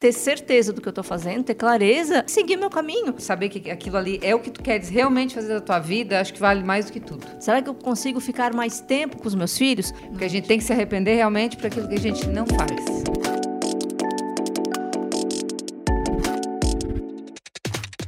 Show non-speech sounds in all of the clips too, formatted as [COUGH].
ter certeza do que eu tô fazendo, ter clareza, seguir meu caminho. Saber que aquilo ali é o que tu queres realmente fazer da tua vida, acho que vale mais do que tudo. Será que eu consigo ficar mais tempo com os meus filhos? Porque a gente tem que se arrepender realmente por aquilo que a gente não faz.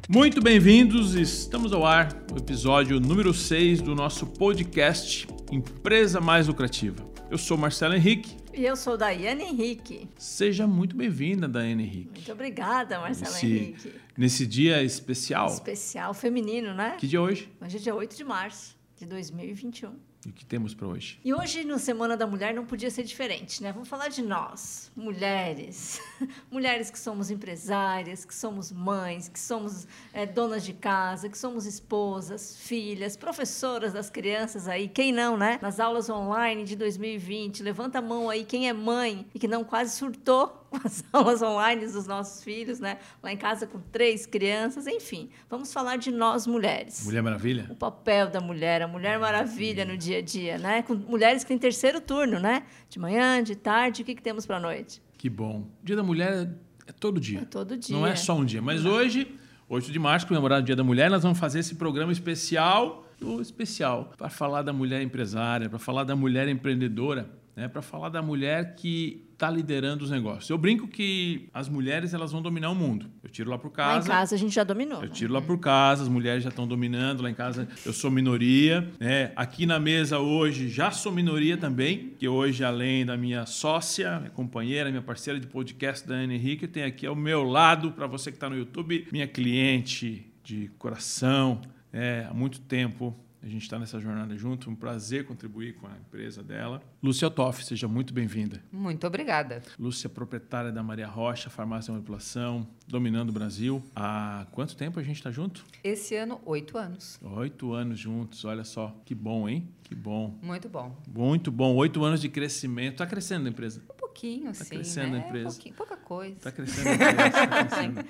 Muito bem-vindos, estamos ao ar, o episódio número 6 do nosso podcast Empresa Mais Lucrativa. Eu sou Marcelo Henrique e eu sou Daiane Henrique. Seja muito bem-vinda, Daiane Henrique. Muito obrigada, Marcela nesse, Henrique. Nesse dia especial. Especial feminino, né? Que dia é hoje? Hoje é dia 8 de março de 2021. E o que temos para hoje? E hoje, no Semana da Mulher, não podia ser diferente, né? Vamos falar de nós, mulheres. [LAUGHS] mulheres que somos empresárias, que somos mães, que somos é, donas de casa, que somos esposas, filhas, professoras das crianças aí. Quem não, né? Nas aulas online de 2020. Levanta a mão aí quem é mãe e que não quase surtou as [LAUGHS] aulas online dos nossos filhos, né? Lá em casa com três crianças, enfim. Vamos falar de nós mulheres. Mulher Maravilha? O papel da mulher, a Mulher Maravilha no dia a dia, né? Com mulheres que têm terceiro turno, né? De manhã, de tarde, o que, que temos para a noite? Que bom. Dia da Mulher é todo dia. É todo dia. Não é só um dia. Mas Não. hoje, 8 de março, comemorado o Dia da Mulher, nós vamos fazer esse programa especial, especial, para falar da mulher empresária, para falar da mulher empreendedora, né? para falar da mulher que está liderando os negócios. Eu brinco que as mulheres elas vão dominar o mundo. Eu tiro lá por casa. Lá em casa a gente já dominou. Eu tiro lá por casa, as mulheres já estão dominando. Lá em casa eu sou minoria. Né? Aqui na mesa hoje já sou minoria também, que hoje, além da minha sócia, minha companheira, minha parceira de podcast, da Ana Henrique, tem aqui ao meu lado, para você que está no YouTube, minha cliente de coração. É, há muito tempo a gente está nessa jornada junto. Um prazer contribuir com a empresa dela. Lúcia Toff, seja muito bem-vinda. Muito obrigada. Lúcia, proprietária da Maria Rocha, farmácia e manipulação, dominando o Brasil. Há quanto tempo a gente está junto? Esse ano, oito anos. Oito anos juntos, olha só. Que bom, hein? Que bom. Muito bom. Muito bom. Oito anos de crescimento. Está crescendo a empresa? Um pouquinho, tá sim. Está crescendo né? a empresa. Um pouca coisa. Está crescendo a empresa. tá crescendo.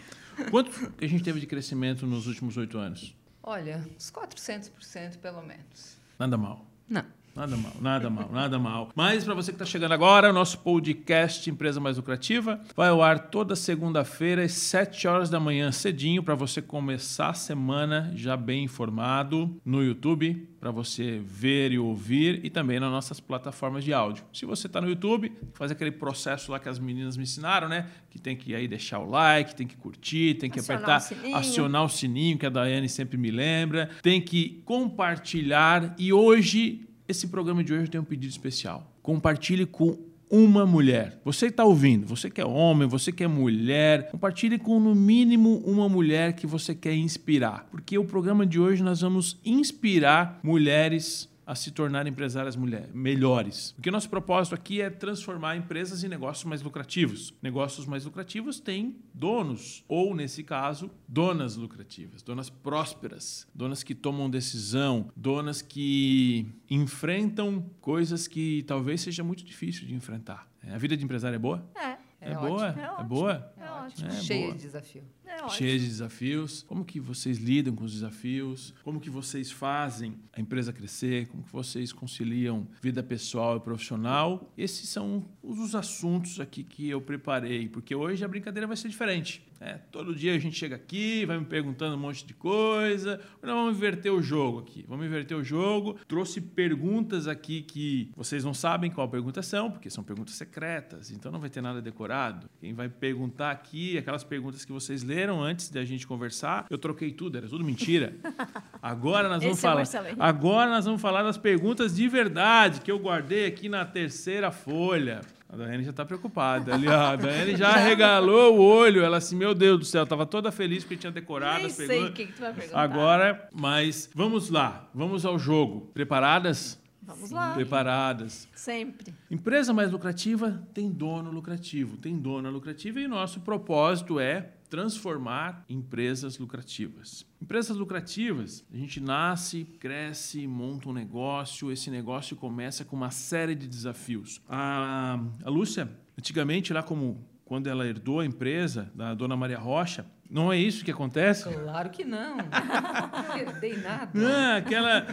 [LAUGHS] Quanto a gente teve de crescimento nos últimos oito anos? Olha, uns 400% pelo menos. Nada mal. Não. Nada mal, nada mal, nada mal. Mas para você que está chegando agora, o nosso podcast Empresa Mais Lucrativa vai ao ar toda segunda-feira às 7 horas da manhã, cedinho, para você começar a semana já bem informado no YouTube, para você ver e ouvir e também nas nossas plataformas de áudio. Se você está no YouTube, faz aquele processo lá que as meninas me ensinaram, né? Que tem que aí deixar o like, tem que curtir, tem que acionar apertar, o acionar o sininho, que a Daiane sempre me lembra, tem que compartilhar e hoje esse programa de hoje tem um pedido especial. Compartilhe com uma mulher. Você está ouvindo, você que é homem, você que é mulher, compartilhe com no mínimo uma mulher que você quer inspirar. Porque o programa de hoje nós vamos inspirar mulheres a se tornar empresárias mulher, melhores. Porque nosso propósito aqui é transformar empresas em negócios mais lucrativos. Negócios mais lucrativos têm donos, ou nesse caso, donas lucrativas, donas prósperas, donas que tomam decisão, donas que enfrentam coisas que talvez seja muito difícil de enfrentar. A vida de empresário é boa? É. É, é boa? É, é boa? É ótimo. É Cheia boa. de desafio. É Cheia de desafios. Como que vocês lidam com os desafios? Como que vocês fazem a empresa crescer? Como que vocês conciliam vida pessoal e profissional? Esses são os assuntos aqui que eu preparei, porque hoje a brincadeira vai ser diferente. É, todo dia a gente chega aqui, vai me perguntando um monte de coisa. Nós vamos inverter o jogo aqui. Vamos inverter o jogo. Trouxe perguntas aqui que vocês não sabem qual pergunta são, porque são perguntas secretas, então não vai ter nada decorado. Quem vai perguntar aqui, aquelas perguntas que vocês leram antes da gente conversar, eu troquei tudo, era tudo mentira. [LAUGHS] Agora nós vamos Esse é falar. Henrique. agora nós vamos falar das perguntas de verdade que eu guardei aqui na terceira folha. A Daiane já está preocupada ali, ó. A [LAUGHS] Daiane já regalou o olho. Ela assim, meu Deus do céu, estava toda feliz porque tinha decorado Nem as sei perguntas. o que, que tu vai perguntar. Agora, mas vamos lá, vamos ao jogo. Preparadas? Vamos lá. Preparadas. Sempre. Empresa mais lucrativa tem dono lucrativo, tem dona lucrativa e nosso propósito é transformar empresas lucrativas. Empresas lucrativas, a gente nasce, cresce, monta um negócio, esse negócio começa com uma série de desafios. A, a Lúcia, antigamente, lá como quando ela herdou a empresa da dona Maria Rocha, não é isso que acontece? Claro que não. [LAUGHS] Não herdei nada. Ah, aquela.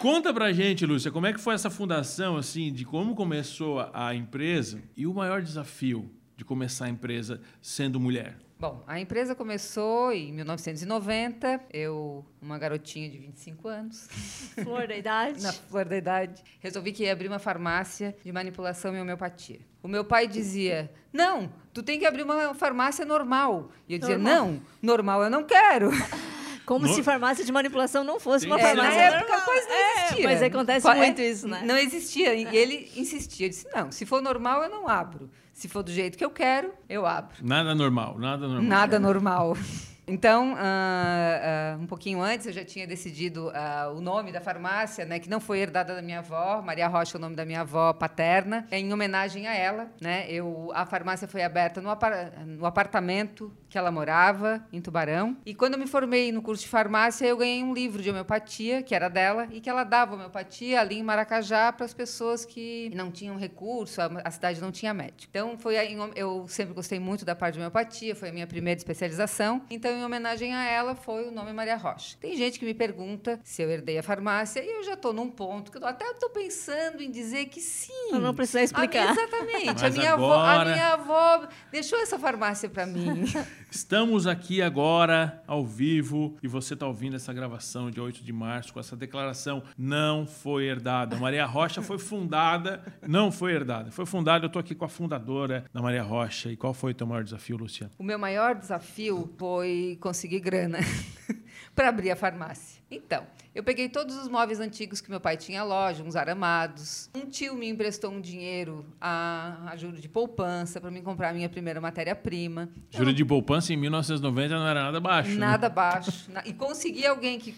Conta pra gente, Lúcia, como é que foi essa fundação, assim, de como começou a, a empresa e o maior desafio de começar a empresa sendo mulher? Bom, a empresa começou em 1990. Eu, uma garotinha de 25 anos, [LAUGHS] Flor da idade. na flor da idade, resolvi que ia abrir uma farmácia de manipulação e homeopatia. O meu pai dizia: Não, tu tem que abrir uma farmácia normal. E eu dizia: Normal. Não, normal eu não quero. [LAUGHS] Como No- se farmácia de manipulação não fosse Tem uma ser É, na farmácia normal. época, normal. pois não É, existia. mas acontece Qual- é, muito isso, né? Não existia. E ele insistia. Eu disse: Não, se for normal, eu não abro. Se for do jeito que eu quero, eu abro. Nada normal, nada normal. Nada normal. [LAUGHS] Então, ah, ah, um pouquinho antes, eu já tinha decidido ah, o nome da farmácia, né, que não foi herdada da minha avó. Maria Rocha é o nome da minha avó paterna, em homenagem a ela. Né? Eu, a farmácia foi aberta no, apar- no apartamento que ela morava, em Tubarão. E quando eu me formei no curso de farmácia, eu ganhei um livro de homeopatia, que era dela, e que ela dava homeopatia ali em Maracajá para as pessoas que não tinham recurso, a, cidade não tinha médico. Então, foi aí, eu sempre gostei muito da parte de homeopatia, foi a minha primeira especialização. Então, em homenagem a ela, foi o nome Maria Rocha. Tem gente que me pergunta se eu herdei a farmácia, e eu já estou num ponto que eu até estou pensando em dizer que sim. Pra não precisar A minha- explicar. exatamente. A minha, avó, a minha avó deixou essa farmácia para mim. [LAUGHS] Estamos aqui agora, ao vivo, e você está ouvindo essa gravação de 8 de março com essa declaração não foi herdada. Maria Rocha foi fundada, [LAUGHS] não foi herdada. Foi fundada, eu estou aqui com a fundadora da Maria Rocha. E qual foi o teu maior desafio, Luciano? O meu maior desafio foi conseguir grana [LAUGHS] para abrir a farmácia. Então, eu peguei todos os móveis antigos que meu pai tinha loja, uns aramados. Um tio me emprestou um dinheiro a, a juro de poupança para me comprar a minha primeira matéria-prima. Juro de poupança em 1990 não era nada baixo. né? Nada baixo. Na- E conseguir alguém que,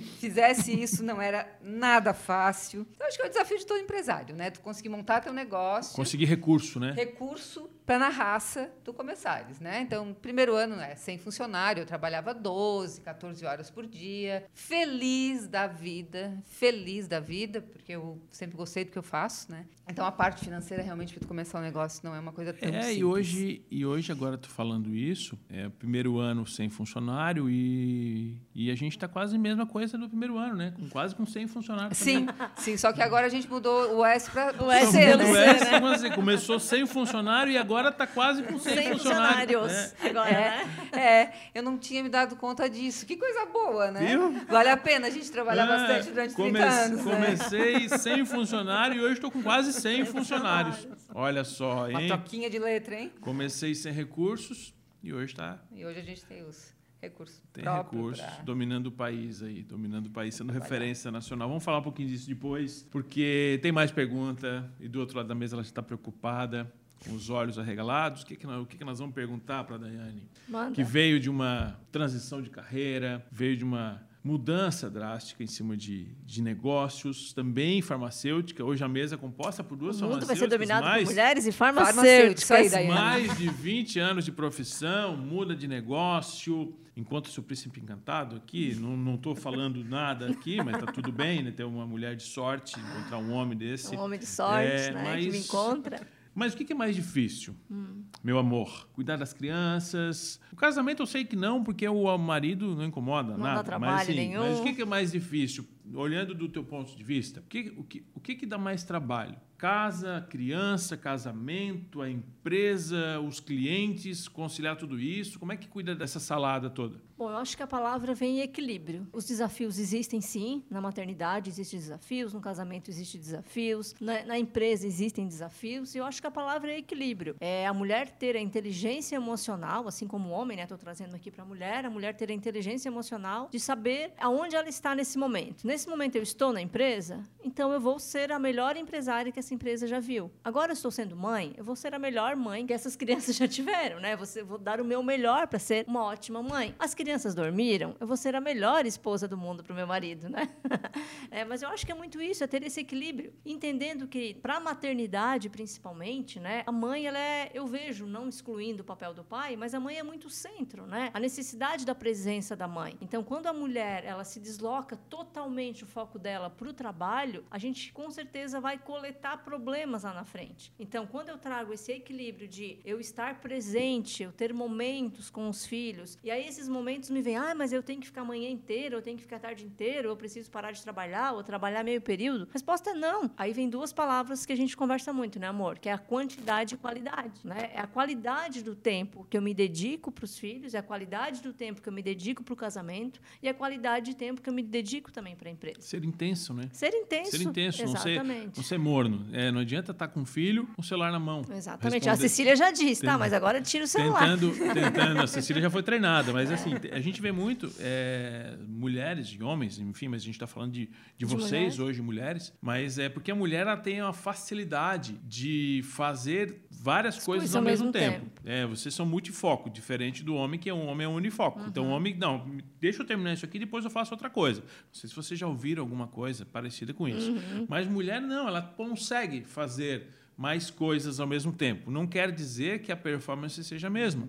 que fizesse isso não era nada fácil. Então, acho que é o desafio de todo empresário, né? Tu conseguir montar teu negócio Conseguir recurso, né? recurso para na raça tu começares, né? Então, primeiro ano, né, sem funcionário, eu trabalhava 12, 14 horas por dia, feliz da vida, feliz da vida, porque eu sempre gostei do que eu faço, né? Então, a parte financeira realmente para tu começar um negócio não é uma coisa tão É, simples. e hoje, e hoje agora tô falando isso, é o primeiro ano sem funcionário e, e a gente está quase a mesma coisa no primeiro ano, né? Com, quase com 100 funcionários. Sim, sim, só que agora a gente mudou o S para O S também. pelo Não C, é, né? assim, começou sem funcionário e agora está quase com 100, Sem funcionários. funcionários. né? Agora, né? É, eu não tinha me dado conta disso. Que coisa boa, né? Viu? Vale a pena a gente trabalhar É, bastante durante 30 come- anos, né? Comecei sem funcionário e hoje estou com quase 100 funcionários. Olha só, Uma hein? toquinha de letra, hein? Comecei sem recursos e hoje está E hoje a gente tem os recursos Tem recursos, pra- dominando o país aí, dominando o país, sendo referência nacional. Vamos falar um pouquinho disso depois, porque tem mais pergunta e do outro lado da mesa ela está preocupada, com os olhos arregalados. O que, que, nós, o que, que nós vamos perguntar para a Daiane? Manda. Que veio de uma transição de carreira, veio de uma mudança drástica em cima de, de negócios, também farmacêutica. Hoje a mesa é composta por duas O mundo vai ser farmacêuticas, dominado mais por mulheres e Farmacêuticas, farmacêuticas. aí, Daiane. mais de 20 anos de profissão, muda de negócio. Enquanto seu príncipe encantado aqui, não estou falando nada aqui, mas tá tudo bem, né? Ter uma mulher de sorte, encontrar um homem desse. Um homem de sorte, É, né? Que mas- me encontra. Mas o que é mais difícil, Hum. meu amor? Cuidar das crianças. O casamento eu sei que não, porque o marido não incomoda Não dá nada. trabalho mas, assim, nenhum. mas o que que é mais difícil, olhando do teu ponto de vista? O que, o que, o que, que dá mais trabalho? Casa, criança, casamento, a empresa, os clientes, conciliar tudo isso? Como é que cuida dessa salada toda? Bom, eu acho que a palavra vem em equilíbrio. Os desafios existem sim, na maternidade existem desafios, no casamento existem desafios, na, na empresa existem desafios, e eu acho que a palavra é equilíbrio. É a mulher ter a inteligência emocional, assim como o homem, né? Estou trazendo aqui para a mulher, a mulher ter a inteligência emocional de saber aonde ela está nesse momento. Nesse momento eu estou na empresa, então eu vou ser a melhor empresária que essa empresa já viu. Agora eu estou sendo mãe, eu vou ser a melhor mãe que essas [LAUGHS] crianças já tiveram, né? Você vou dar o meu melhor para ser uma ótima mãe. As crianças dormiram, eu vou ser a melhor esposa do mundo para o meu marido, né? [LAUGHS] É, mas eu acho que é muito isso, é ter esse equilíbrio, entendendo que para a maternidade principalmente, né? A mãe ela é, eu vejo, não excluindo o papel do pai, mas a mãe é muito centro, né? A necessidade da presença da mãe. Então, quando a mulher ela se desloca totalmente o foco dela para o trabalho, a gente com certeza vai coletar problemas lá na frente. Então, quando eu trago esse equilíbrio de eu estar presente, eu ter momentos com os filhos, e aí esses momentos me vêm, ah, mas eu tenho que ficar a manhã inteira, eu tenho que ficar a tarde inteira, eu preciso parar de trabalhar, ou trabalhar meio período. Resposta é não. Aí vem duas palavras que a gente conversa muito, né, amor? Que é a quantidade e qualidade, né? É a qualidade do tempo que eu me dedico para os filhos, é a qualidade do tempo que eu me dedico para o casamento e a qualidade de tempo que eu me dedico também para a empresa. Ser intenso, né? Ser intenso. Ser intenso, não ser, Exatamente. não ser morno. É, não adianta estar com o filho, com o celular na mão. Exatamente. A Responder- Cecília já disse, tá, mas agora tira o celular. Tentando, [LAUGHS] tentando. A Cecília já foi treinada, mas assim, a gente vê muito é, mulheres e homens, enfim, mas a gente está falando de, de, vocês mulheres. hoje, mulheres, mas é porque a mulher ela tem uma facilidade de fazer várias coisas ao mesmo, tempo. É, vocês são multifoco, diferente do homem, que é um homem é um unifoco. Então, o homem, não, deixa eu terminar isso aqui, depois eu faço outra coisa. Não sei se vocês já ouviram alguma coisa parecida com isso. Mas mulher, não, ela consegue fazer mais coisas ao mesmo tempo. Não quer dizer que a performance seja a mesma.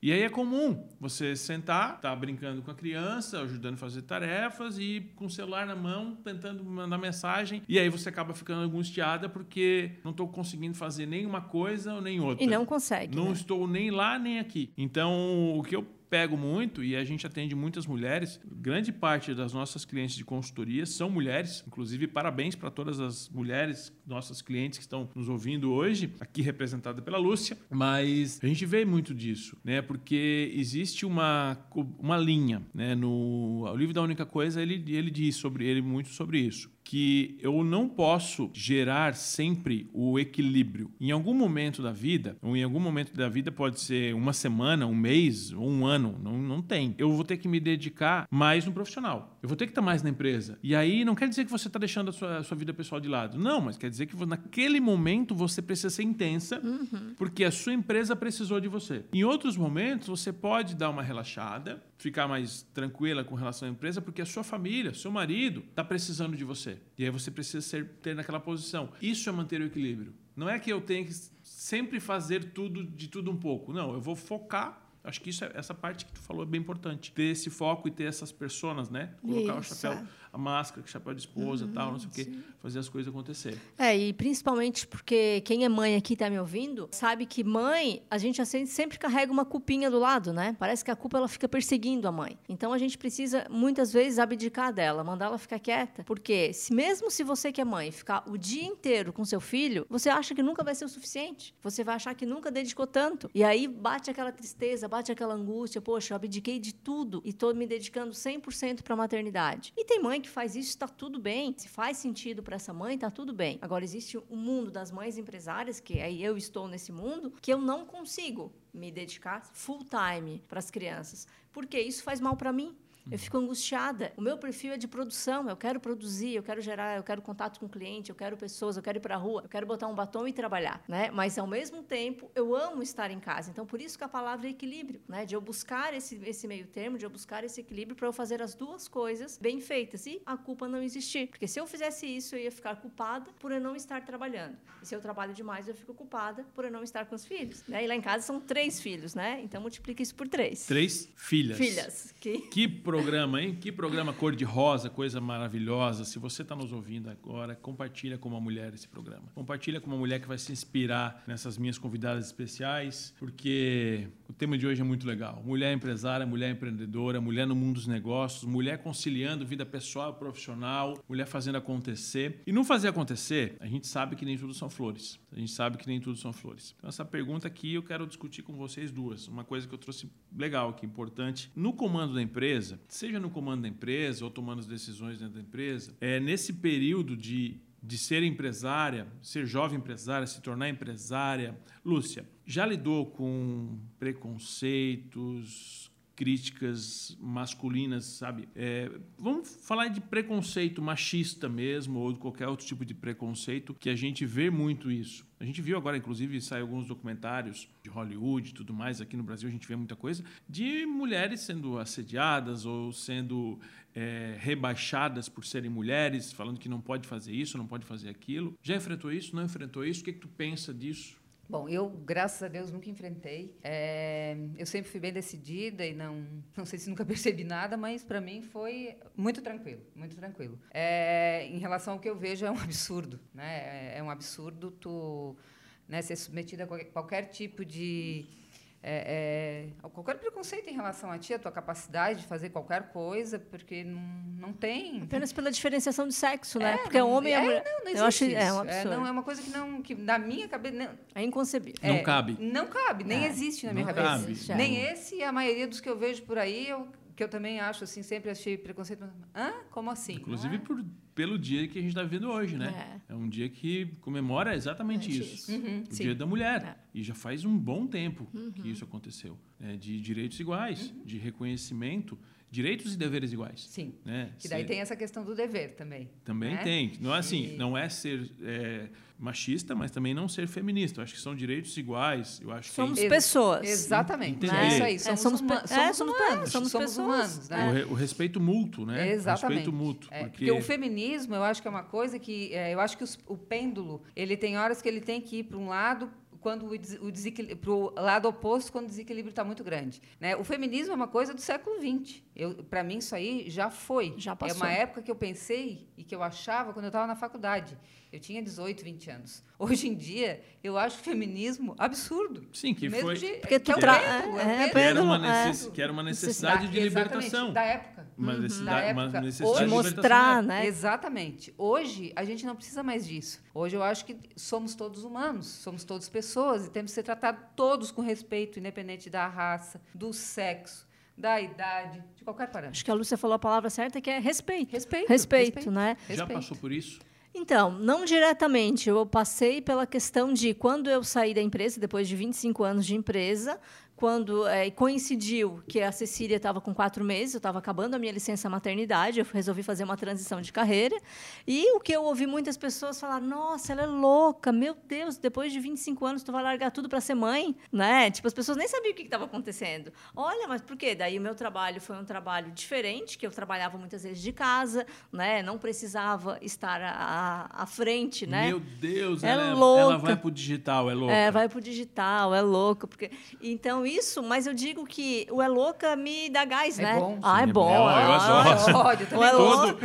E aí é comum você sentar, tá brincando com a criança, ajudando a fazer tarefas e com o celular na mão, tentando mandar mensagem. E aí você acaba ficando angustiada porque não estou conseguindo fazer nenhuma coisa ou nem outra. E não consegue. Não né? estou nem lá nem aqui. Então, o que eu pego muito, e a gente atende muitas mulheres, grande parte das nossas clientes de consultoria são mulheres, inclusive parabéns para todas as mulheres, nossas clientes que estão nos ouvindo hoje, aqui representada pela Lúcia, mas a gente vê muito disso, né? Porque existe uma, uma linha, né? No o livro da única coisa, ele, ele diz sobre ele muito sobre isso que eu não posso gerar sempre o equilíbrio. Em algum momento da vida, ou em algum momento da vida pode ser uma semana, um mês ou um ano, não, não tem. Eu vou ter que me dedicar mais no profissional. Eu vou ter que estar mais na empresa. E aí não quer dizer que você está deixando a sua, a sua vida pessoal de lado. Não, mas quer dizer que naquele momento você precisa ser intensa, porque a sua empresa precisou de você. Em outros momentos, você pode dar uma relaxada, ficar mais tranquila com relação à empresa, porque a sua família, seu marido, está precisando de você. E aí você precisa ser, ter naquela posição. Isso é manter o equilíbrio. Não é que eu tenha que sempre fazer tudo de tudo um pouco. Não, eu vou focar. Acho que isso é, essa parte que tu falou é bem importante. Ter esse foco e ter essas pessoas, né? Colocar Isso, o chapéu, é. a máscara, o chapéu de esposa, tal, não sei o quê, fazer as coisas acontecerem. É, e principalmente porque quem é mãe aqui tá me ouvindo, sabe que mãe, a gente assim, sempre carrega uma culpinha do lado, né? Parece que a culpa ela fica perseguindo a mãe. Então a gente precisa muitas vezes abdicar dela, mandar ela ficar quieta, porque se mesmo se você que é mãe ficar o dia inteiro com seu filho, você acha que nunca vai ser o suficiente. Você vai achar que nunca dedicou tanto. E aí bate aquela tristeza, bate aquela angústia, poxa, eu abdiquei de tudo e tô me dedicando 100% para maternidade. E tem mãe que faz isso, está tudo bem. Se faz sentido para essa mãe, tá tudo bem. Agora existe o mundo das mães empresárias, que aí eu estou nesse mundo, que eu não consigo me dedicar full time para as crianças, porque isso faz mal para mim. Eu fico angustiada. O meu perfil é de produção. Eu quero produzir, eu quero gerar, eu quero contato com o cliente, eu quero pessoas, eu quero ir para a rua, eu quero botar um batom e trabalhar, né? Mas ao mesmo tempo, eu amo estar em casa. Então, por isso que a palavra é equilíbrio, né? De eu buscar esse, esse meio termo, de eu buscar esse equilíbrio para eu fazer as duas coisas bem feitas e a culpa não existir. Porque se eu fizesse isso, eu ia ficar culpada por eu não estar trabalhando. E se eu trabalho demais, eu fico culpada por eu não estar com os filhos. Né? E lá em casa são três filhos, né? Então multiplica isso por três. Três filhas. Filhas. Que Que programa, hein? Que programa cor-de-rosa, coisa maravilhosa. Se você está nos ouvindo agora, compartilha com uma mulher esse programa. Compartilha com uma mulher que vai se inspirar nessas minhas convidadas especiais, porque o tema de hoje é muito legal. Mulher empresária, mulher empreendedora, mulher no mundo dos negócios, mulher conciliando vida pessoal e profissional, mulher fazendo acontecer. E não fazer acontecer, a gente sabe que nem tudo são flores. A gente sabe que nem tudo são flores. Então, essa pergunta aqui eu quero discutir com vocês duas. Uma coisa que eu trouxe legal aqui, importante. No comando da empresa, seja no comando da empresa ou tomando as decisões dentro da empresa, é nesse período de, de ser empresária, ser jovem empresária, se tornar empresária. Lúcia, já lidou com preconceitos, críticas masculinas, sabe? É, vamos falar de preconceito machista mesmo, ou de qualquer outro tipo de preconceito, que a gente vê muito isso. A gente viu agora, inclusive, saem alguns documentários de Hollywood e tudo mais, aqui no Brasil a gente vê muita coisa, de mulheres sendo assediadas ou sendo é, rebaixadas por serem mulheres, falando que não pode fazer isso, não pode fazer aquilo. Já enfrentou isso? Não enfrentou isso? O que, que tu pensa disso? Bom, eu, graças a Deus, nunca enfrentei. É, eu sempre fui bem decidida e não, [LAUGHS] não sei se nunca percebi nada, mas para mim foi muito tranquilo, muito tranquilo. É, em relação ao que eu vejo, é um [LAUGHS] absurdo, né? É, é um absurdo tu né, ser submetida a qualquer, qualquer tipo de é, é, qualquer preconceito em relação a ti, a tua capacidade de fazer qualquer coisa, porque não, não tem. Apenas pela diferenciação de sexo, né? É, porque não, o homem e é, mulher. Não, não eu acho existe é isso. um absurdo. não, é uma coisa que não, que na minha cabeça não, É inconcebível. Não é, cabe. Não cabe, nem É. existe na Não minha cabe. cabeça. É. Nem esse e a maioria dos que eu vejo por aí, eu, que eu também acho assim, sempre achei preconceito. Hã? Como assim? Inclusive Ah, por, pelo dia que a gente está vivendo hoje, né? É. um dia que comemora exatamente É isso. isso. Uhum, O sim. Dia da Mulher. É. E já faz um bom tempo Uhum. que isso aconteceu. né? De direitos iguais, Uhum. de reconhecimento, direitos e deveres iguais. Sim. Né? Que daí Ser- tem essa questão do dever também. Também né? tem. Não é assim, E- não é ser é, machista, mas também não ser feminista. Eu acho que são direitos iguais. Eu acho Somos que pessoas. Exatamente. Entender. É isso aí. É, Somos, somos huma- é, somos somos pe- humanos. somos somos humanos, o, né? re- o respeito mútuo, né? Exatamente. O respeito mútuo. É, porque porque o feminismo, eu acho que é uma coisa que é, eu acho que os- o pêndulo ele tem horas que ele tem que ir para um lado quando o, des, o desequilíbrio para o lado oposto quando o desequilíbrio está muito grande. Né? O feminismo é uma coisa do século XX. Para mim isso aí já foi. Já É passou. uma época que eu pensei e que eu achava quando eu estava na faculdade. Eu tinha 18, 20 anos. [LAUGHS] Hoje em dia eu acho o feminismo absurdo. Sim, que Mesmo foi- de- Porque que é é, é é que era uma, é. necess- que era uma necessidade de Exatamente, libertação. Da época. Uma Uhum. necessidade, Da uma necessidade Hoje de mostrar, né? Exatamente. Hoje a gente não precisa mais disso. Hoje eu acho que somos todos humanos, somos todos pessoas e temos que ser tratados todos com respeito, independente da raça, do sexo, da idade, de qualquer parâmetro. Acho que a Lúcia falou a palavra certa, que é respeito. Respeito. Respeito, né? Já Respeito. passou por isso? Então, não diretamente. Eu passei pela questão de quando eu saí da empresa, depois de 25 anos de empresa, quando eh, coincidiu que a Cecília estava com quatro meses, eu estava acabando a minha licença maternidade, eu resolvi fazer uma transição de carreira. E o que eu ouvi muitas pessoas falar: nossa, ela é louca, meu Deus, depois de 25 anos tu vai largar tudo para ser mãe, né? Tipo, as pessoas nem sabiam o que estava acontecendo. Olha, mas por quê? Daí o meu trabalho foi um trabalho diferente, que eu trabalhava muitas vezes de casa, né? Não precisava estar à, à frente, né? Meu Deus, É ela, ela louca. vai pro digital, é louca. É, vai pro digital, é louco. Porque... Então, isso, mas eu digo que o é louca me dá gás, É né? bom, ah, é é bom. bom. Eu ah, adoro. Ódio, eu O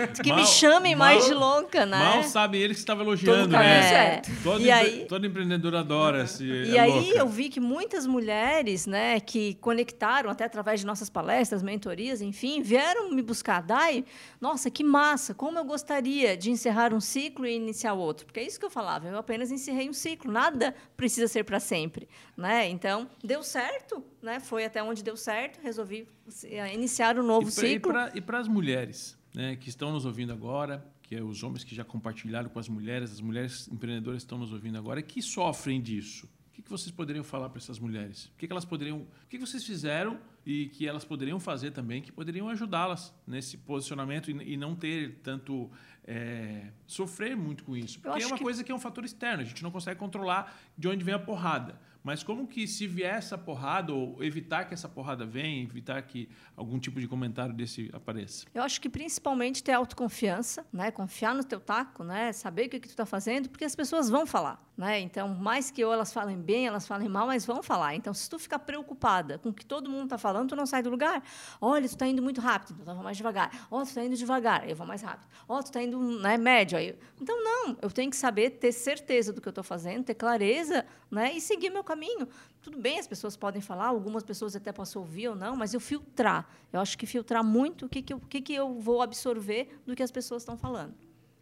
é. Que Mal- me chamem mais de louca, né? Mal sabe ele que estava elogiando, Todo né? É. Todo, E empre- aí- todo empreendedor adora se E é aí louca. eu vi que muitas mulheres, né, que conectaram até através de nossas palestras, mentorias, enfim, vieram me buscar. Dai, nossa, que massa! Como eu gostaria de encerrar um ciclo e iniciar outro. Porque é isso que eu falava. Eu apenas encerrei um ciclo. Nada precisa ser para sempre, né? Então deu certo, né? Foi até onde deu certo. Resolvi eh, iniciar um novo E pra- ciclo. E para as mulheres né, que estão nos ouvindo agora, que é os homens que já compartilharam com as mulheres, as mulheres empreendedoras que estão nos ouvindo agora, que sofrem disso. O que, que vocês poderiam falar para essas mulheres? O que, que elas poderiam, o que, que vocês fizeram e que elas poderiam fazer também, que poderiam ajudá-las nesse posicionamento e, e não ter tanto é, sofrer muito com isso, porque é uma que- coisa que é um fator externo. A gente não consegue controlar de onde vem a porrada. Mas como que se vier essa porrada ou evitar que essa porrada venha, evitar que algum tipo de comentário desse apareça? Eu acho que principalmente ter autoconfiança, né? Confiar no teu taco, né? Saber o que, que tu está fazendo, porque as pessoas vão falar, né? Então, mais que ou elas falem bem, elas falem mal, mas vão falar. Então, se tu ficar preocupada com o que todo mundo está falando, tu não sai do lugar. Olha, tu está indo muito rápido, então eu vou mais devagar. Ó, tu está indo devagar, eu vou mais rápido. Ó, tu está indo né, médio. Aí... eu- Então, não, eu tenho que saber ter certeza do que eu estou fazendo, ter clareza, né? E seguir meu caminho. Tudo bem, as pessoas podem falar, algumas pessoas até possam ouvir ou não, mas eu filtrar. Eu acho que filtrar muito o que, que, eu, o que, que eu vou absorver do que as pessoas estão falando.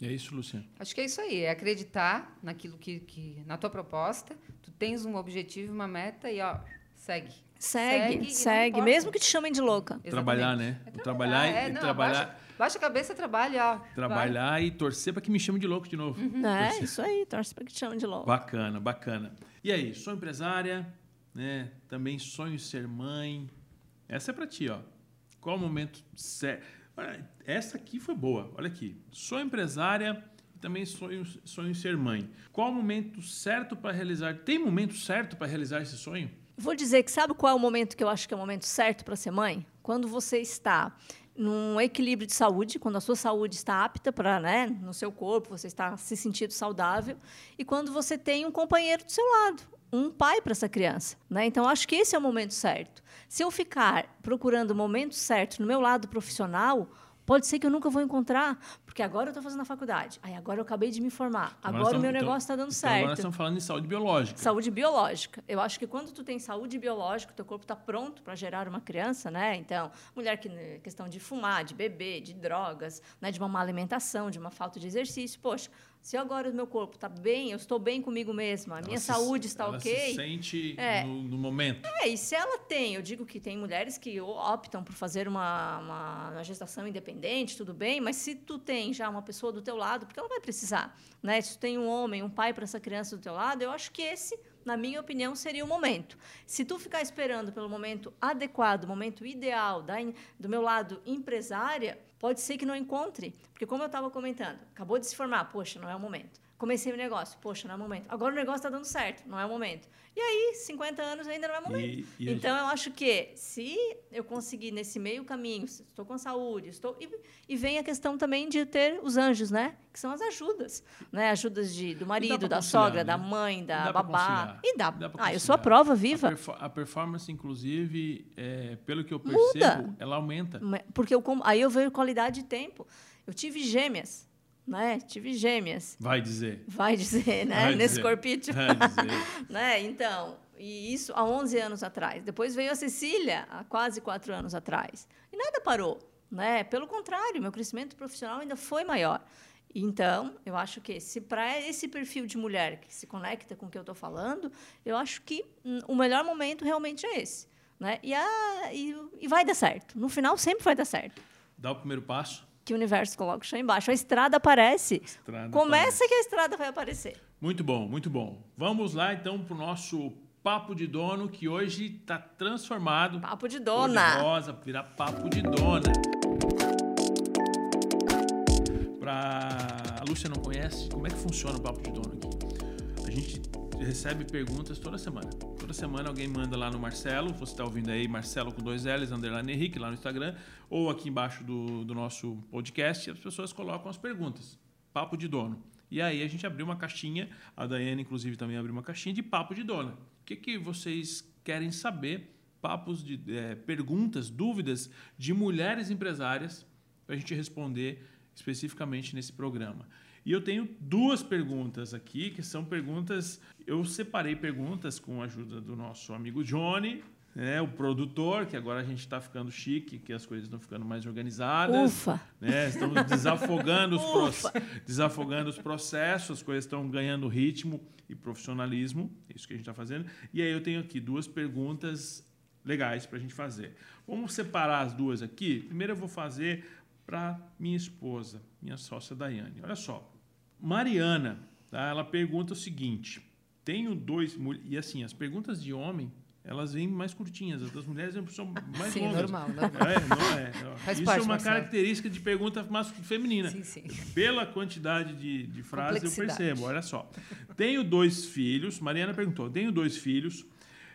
É isso, Luciano? Acho que é isso aí, é acreditar naquilo que, que na tua proposta, tu tens um objetivo, uma meta e ó, segue. Segue, segue, importa. mesmo que te chamem de louca. Trabalhar, Exatamente. né? É Trabalhar e- é, não, trabalhar- Baixa, baixa a cabeça, trabalha, ó. Trabalhar e torcer para que me chame de louco de novo. É, Torcer. isso aí, torce para que te chamem de louca. Bacana, bacana. E aí, sou empresária, né? Também sonho ser mãe. Essa é para ti, ó. Qual o momento certo? Olha, Essa aqui foi boa. Olha aqui. Sou empresária e também sonho, sonho ser mãe. Qual o momento certo para realizar? Tem momento certo para realizar esse sonho? Vou dizer que sabe qual é o momento que eu acho que é o momento certo para ser mãe? Quando você está num equilíbrio de saúde, quando a sua saúde está apta para, né, no seu corpo, você está se sentindo saudável, e quando você tem um companheiro do seu lado, um pai para essa criança. Né? Então, acho que esse é o momento certo. Se eu ficar procurando o momento certo no meu lado profissional, Pode ser que eu nunca vou encontrar, porque agora eu estou fazendo a faculdade. Aí agora eu acabei de me formar. Agora, agora o meu negócio está dando então certo. Agora nós estamos falando de saúde biológica. Saúde biológica. Eu acho que quando tu tem saúde biológica, teu corpo está pronto para gerar uma criança, né? Então, mulher que né, questão de fumar, de beber, de drogas, né? de uma má alimentação, de uma falta de exercício, poxa, se agora o meu corpo está bem, eu estou bem comigo mesma, a ela minha se, saúde está ela ok. Se sente é, no, no, momento. É, e se ela tem, eu digo que tem mulheres que optam por fazer uma, uma, uma, gestação independente, tudo bem, mas se tu tem já uma pessoa do teu lado, porque ela vai precisar, né? Se tu tem um homem, um pai para essa criança do teu lado, eu acho que esse na minha opinião, seria o momento. Se tu ficar esperando pelo momento adequado, o momento ideal da, do meu lado empresária, pode ser que não encontre. Porque, como eu estava comentando, acabou de se formar, poxa, não é o momento. Comecei o negócio, poxa, não é o momento. Agora o negócio está dando certo, não é o momento. E aí, 50 anos ainda não é momento. E, e então, eu acho que se eu conseguir nesse meio caminho, estou com saúde, estou e, e, vem a questão também de ter os anjos, né? Que são as ajudas, né? Ajudas de, do marido, da sogra, né? da mãe, da e babá. E dá. dá ah, eu sou a prova viva. A, perfor a performance, inclusive, é, pelo que eu percebo, Muda. ela aumenta. Porque eu, aí eu vejo qualidade de tempo. Eu tive gêmeas né? Tive gêmeas. Vai dizer. Vai dizer, né? Vai Nesse dizer. corpite. Vai dizer. [LAUGHS] né? Então, e isso há 11 anos atrás. Depois veio a Cecília, há quase quatro anos atrás. E nada parou, né? Pelo contrário, meu crescimento profissional ainda foi maior. Então, eu acho que se para esse perfil de mulher que se conecta com o que eu estou falando, eu acho que hum, o melhor momento realmente é esse. Né? E, a, e, e vai dar certo. No final, sempre vai dar certo. Dá o primeiro passo que o universo coloca o chão embaixo. A estrada aparece. Estrada Começa aparece. que a estrada vai aparecer. Muito bom, muito bom. Vamos lá, então, para o nosso Papo de Dono, que hoje está transformado. Papo de Dona. Rosa, virar Papo de Dona. Para a Lúcia não conhece, como é que funciona o Papo de Dono aqui? A gente recebe perguntas toda semana. Toda semana alguém manda lá no Marcelo, você está ouvindo aí, Marcelo com dois L's, underline Henrique, lá no Instagram, ou aqui embaixo do, do nosso podcast, as pessoas colocam as perguntas. Papo de dono. E aí a gente abriu uma caixinha, a Daiane, inclusive, também abriu uma caixinha de papo de dona. O que, que vocês querem saber? Papos de é, perguntas, dúvidas de mulheres empresárias para a gente responder especificamente nesse programa. E eu tenho duas perguntas aqui, que são perguntas. Eu separei perguntas com a ajuda do nosso amigo Johnny, né, o produtor, que agora a gente está ficando chique, que as coisas estão ficando mais organizadas. Ufa! Né, estamos desafogando os, [LAUGHS] desafogando os processos, as coisas estão ganhando ritmo e profissionalismo, é isso que a gente está fazendo. E aí eu tenho aqui duas perguntas legais para a gente fazer. Vamos separar as duas aqui. Primeiro eu vou fazer para minha esposa, minha sócia Daiane. Olha só, Mariana, tá? ela pergunta o seguinte: tenho dois. E assim, as perguntas de homem elas vêm mais curtinhas, as das mulheres são mais sim, longas. normal, normal. É, não é. [LAUGHS] Faz Isso parte, é uma Marcelo. característica de pergunta feminina. Sim, sim. Pela quantidade de, de frases eu percebo. Olha só. Tenho dois filhos, Mariana perguntou, tenho dois filhos,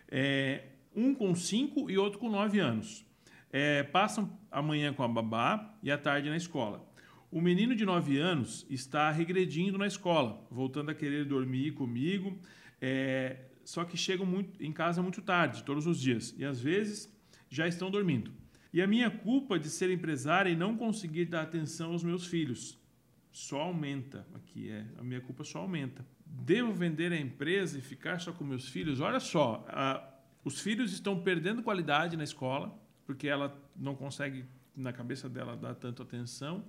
é, um com cinco e outro com nove anos. É, passam a manhã com a babá e a tarde na escola. O menino de 9 anos está regredindo na escola, voltando a querer dormir comigo, é, só que chegam muito, em casa muito tarde, todos os dias, e às vezes já estão dormindo. E a minha culpa de ser empresária e não conseguir dar atenção aos meus filhos só aumenta. Aqui é, a minha culpa só aumenta. Devo vender a empresa e ficar só com meus filhos? Olha só, a, os filhos estão perdendo qualidade na escola, porque ela não consegue, na cabeça dela, dar tanto atenção.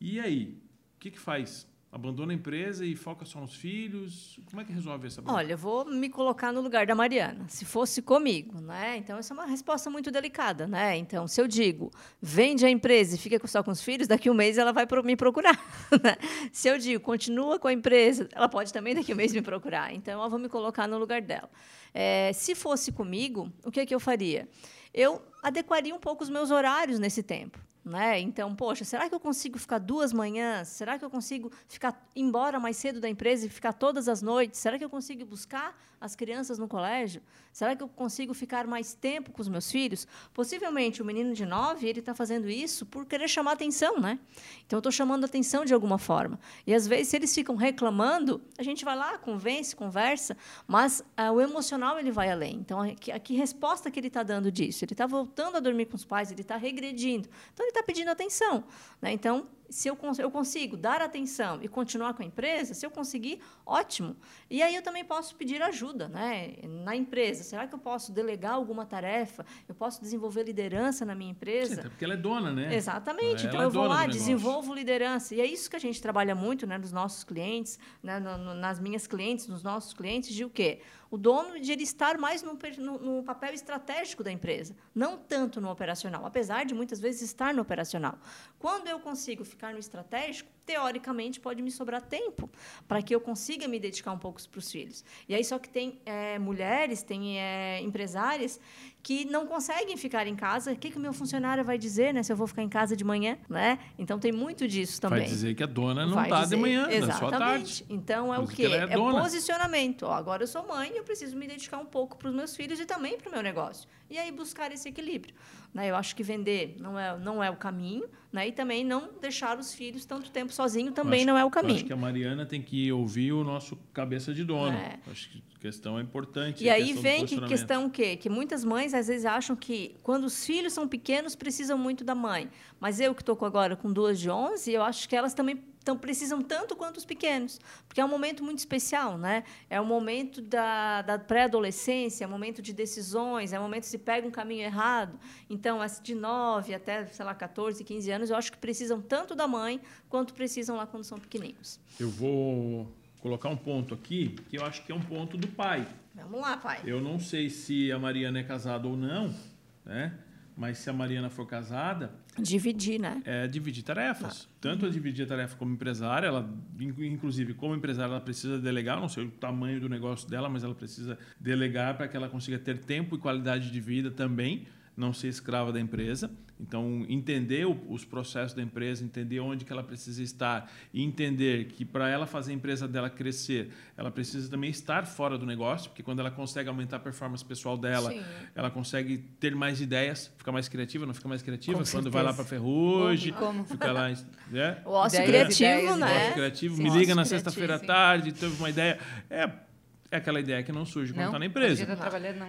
E aí, o que, que faz? Abandona a empresa e foca só nos filhos? Como é que resolve essa Olha, eu vou me colocar no lugar da Mariana. Se fosse comigo, né? Então, essa é uma resposta muito delicada, né? Então, se eu digo, vende a empresa e fica só com os filhos, daqui um mês ela vai me procurar. [LAUGHS] Né? se eu digo, continua com a empresa, ela pode também daqui um mês me procurar. Então, eu vou me colocar no lugar dela. É, se fosse comigo, o que, é que eu faria? Eu adequaria um pouco os meus horários nesse tempo. Né? Então, poxa, será que eu consigo ficar duas manhãs? Será que eu consigo ficar embora mais cedo da empresa e ficar todas as noites? Será que eu consigo buscar as crianças no colégio? Será que eu consigo ficar mais tempo com os meus filhos? Possivelmente o menino de nove ele está fazendo isso por querer chamar atenção, né? Então eu estou chamando atenção de alguma forma. E às vezes se eles ficam reclamando, a gente vai lá, convence, conversa, mas ah, o emocional ele vai além. Então a, a que resposta que ele está dando disso? Ele está voltando a dormir com os pais, ele está regredindo. Então ele está pedindo atenção. Né? Então, se eu, eu consigo dar atenção e continuar com a empresa, se eu conseguir, ótimo. E aí eu também posso pedir ajuda né? na empresa. Será que eu posso delegar alguma tarefa? Eu posso desenvolver liderança na minha empresa? Sim, porque ela é dona, né? Exatamente. Ela então é eu vou lá, desenvolvo liderança. E é isso que a gente trabalha muito né, nos nossos clientes, né, no, no, nas minhas clientes, nos nossos clientes, de o quê? O dono de ele estar mais no, no, no, papel estratégico da empresa, não tanto no operacional, apesar de muitas vezes estar no operacional. Quando eu consigo ficar no estratégico, teoricamente pode me sobrar tempo para que eu consiga me dedicar um pouco para os filhos. E aí só que tem é, mulheres, tem é, empresárias que não conseguem ficar em casa. O que, que o meu funcionário vai dizer, né? Se eu vou ficar em casa de manhã, né? Então tem muito disso também. Vai dizer que a dona não está de manhã, exatamente. só à tarde. Então é Mas o quê? É, é posicionamento. Ó, agora eu sou mãe, eu preciso me dedicar um pouco para os meus filhos e também para o meu negócio. E aí buscar esse equilíbrio. Né? Eu acho que vender não é, não é o caminho, né? E também não deixar os filhos tanto tempo sozinho também acho, não é o caminho. acho que a Mariana tem que ouvir o nosso cabeça de dono. É. Acho que a questão é importante. E aí vem que questão o quê? Que muitas mães às vezes acham que quando os filhos são pequenos precisam muito da mãe. Mas eu que estou agora com duas de 11, eu acho que elas também então, precisam tanto quanto os pequenos, porque é um momento muito especial, né? É um momento da, da pré-adolescência, é um momento de decisões, é um momento que se pega um caminho errado. Então, de 9 até, sei lá, 14, 15 anos, eu acho que precisam tanto da mãe quanto precisam lá quando são pequeninos. Eu vou colocar um ponto aqui, que eu acho que é um ponto do pai. Vamos lá, pai. Eu não sei se a Mariana é casada ou não, né? Mas se a Mariana for casada. Dividir, né? É dividir tarefas. Ah. Tanto a dividir a tarefa como empresária, ela, inclusive como empresária, ela precisa delegar, não sei o tamanho do negócio dela, mas ela precisa delegar para que ela consiga ter tempo e qualidade de vida também, não ser escrava da empresa. Então, entender os processos da empresa, entender onde que ela precisa estar e entender que para ela fazer a empresa dela crescer, ela precisa também estar fora do negócio, porque quando ela consegue aumentar a performance pessoal dela, Sim. ela consegue ter mais ideias, ficar mais criativa, não fica mais criativa Com quando certeza. vai lá para Ferrugem, como? fica lá, né? O ócio criativo, né? O ócio criativo, Sim, me liga na sexta-feira à tarde, teve uma ideia, é é aquela ideia que não surge quando está na empresa.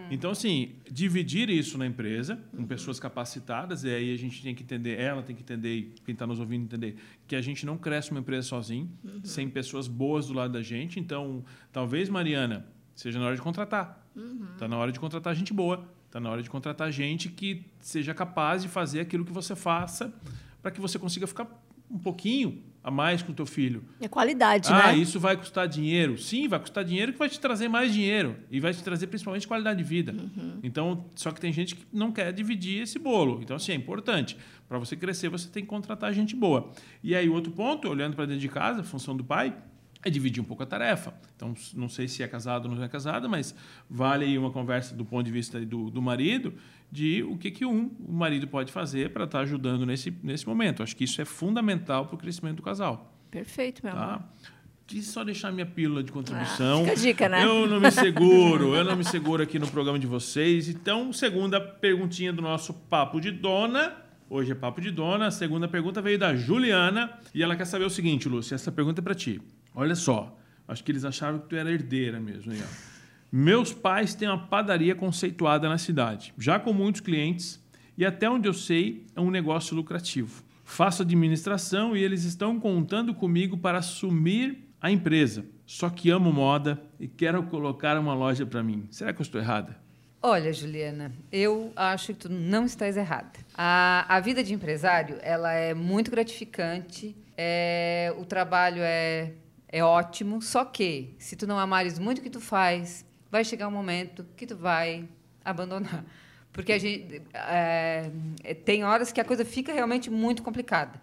Então, assim, dividir isso na empresa, com pessoas capacitadas, e aí a gente tem que entender, ela tem que entender, quem está nos ouvindo entender, que a gente não cresce uma empresa sozinho, uhum. sem pessoas boas do lado da gente. Então, talvez, Mariana, seja na hora de contratar. Está uhum. Tá na hora de contratar gente boa. Está na hora de contratar gente que seja capaz de fazer aquilo que você faça para que você consiga ficar um pouquinho a mais com o teu filho. É qualidade, ah, né? Ah, isso vai custar dinheiro. Sim, vai custar dinheiro que vai te trazer mais dinheiro e vai te trazer principalmente qualidade de vida. Uhum. Então, só que tem gente que não quer dividir esse bolo. Então, assim, é importante. Para você crescer, você tem que contratar gente boa. E aí, outro ponto, olhando para dentro de casa, função do pai, é dividir um pouco a tarefa. Então, não sei se é casado ou não é casada, mas vale aí uma conversa do ponto de vista do, do marido de o que, que um, o marido pode fazer para estar tá ajudando nesse, nesse momento. Acho que isso é fundamental para o crescimento do casal. Perfeito, meu tá? amor. Quis só deixar minha pílula de contribuição. Ah, fica a dica, né? Eu não me seguro, eu não me [LAUGHS] seguro aqui no programa de vocês. Então, segunda perguntinha do nosso Papo de Dona. Hoje é Papo de Dona. A segunda pergunta veio da Juliana. E ela quer saber o seguinte, Lúcia, essa pergunta é para ti. Olha só, acho que eles acharam que tu era herdeira mesmo. Aí, Meus pais têm uma padaria conceituada na cidade, já com muitos clientes, e até onde eu sei, é um negócio lucrativo. Faço administração e eles estão contando comigo para assumir a empresa. Só que amo moda e quero colocar uma loja para mim. Será que eu estou errada? Olha, Juliana, eu acho que tu não estás errada. A, a vida de empresário ela é muito gratificante, é, o trabalho é, é ótimo, só que se tu não amares muito o que tu faz, vai chegar um momento que tu vai abandonar. Porque a gente é, tem horas que a coisa fica realmente muito complicada.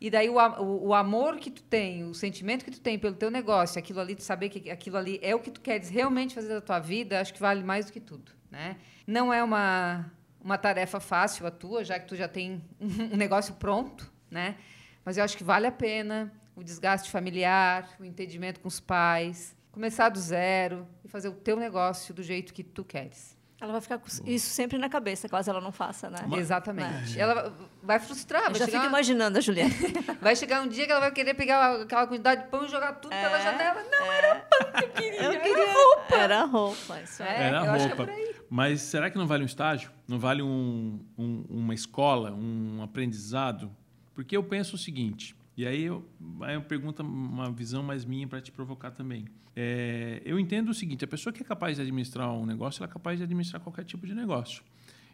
E daí o, o, o, amor que tu tem, o sentimento que tu tem pelo teu negócio, aquilo ali, tu saber que aquilo ali é o que tu queres realmente fazer da tua vida, acho que vale mais do que tudo, né? Não é uma uma tarefa fácil a tua, já que tu já tem [LAUGHS] um negócio pronto, né? Mas eu acho que vale a pena o desgaste familiar, o entendimento com os pais, começar do zero e fazer o teu negócio do jeito que tu queres. Ela vai ficar com isso sempre na cabeça, caso ela não faça, né? Mas, Exatamente. É. Ela vai frustrar. Eu vai já fico imaginando a Juliana. [LAUGHS] vai chegar um dia que ela vai querer pegar aquela quantidade de pão e jogar tudo é, pela janela. Não, é. era pão que eu queria. Eu queria era roupa. Era roupa, isso é. Era roupa. Mas será que não vale um estágio? Não vale um, um, uma escola, um aprendizado? Porque eu penso o seguinte, e aí eu, aí eu pergunto uma visão mais minha para te provocar também. É, eu entendo o seguinte: a pessoa que é capaz de administrar um negócio, ela é capaz de administrar qualquer tipo de negócio.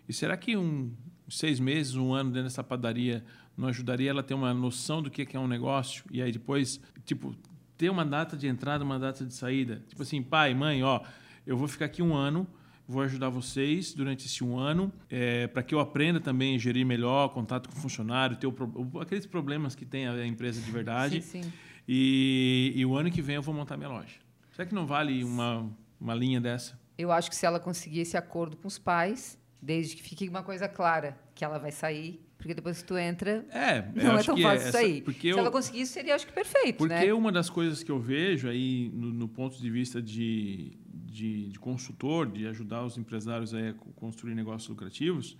E será que um seis meses, um ano dentro dessa padaria não ajudaria ela a ter uma noção do que é um negócio e aí depois, tipo, ter uma data de entrada, uma data de saída? Tipo assim, pai, mãe, ó, eu vou ficar aqui um ano vou ajudar vocês durante esse um ano, é, para que eu aprenda também a gerir melhor contato com o funcionário, ter o, aqueles problemas que tem a empresa de verdade. Sim, sim. E, e, o ano que vem eu vou montar minha loja. Será que não vale uma, uma linha dessa? Eu acho que se ela conseguir esse acordo com os pais, desde que fique uma coisa clara, que ela vai sair, porque depois que tu entra, é, [LAUGHS] não é tão fácil essa, sair. Porque se eu, ela conseguir isso, seria, acho que, perfeito. Porque né? uma das coisas que eu vejo aí, no, no ponto de vista de, de, de, consultor, de ajudar os empresários a construir negócios lucrativos,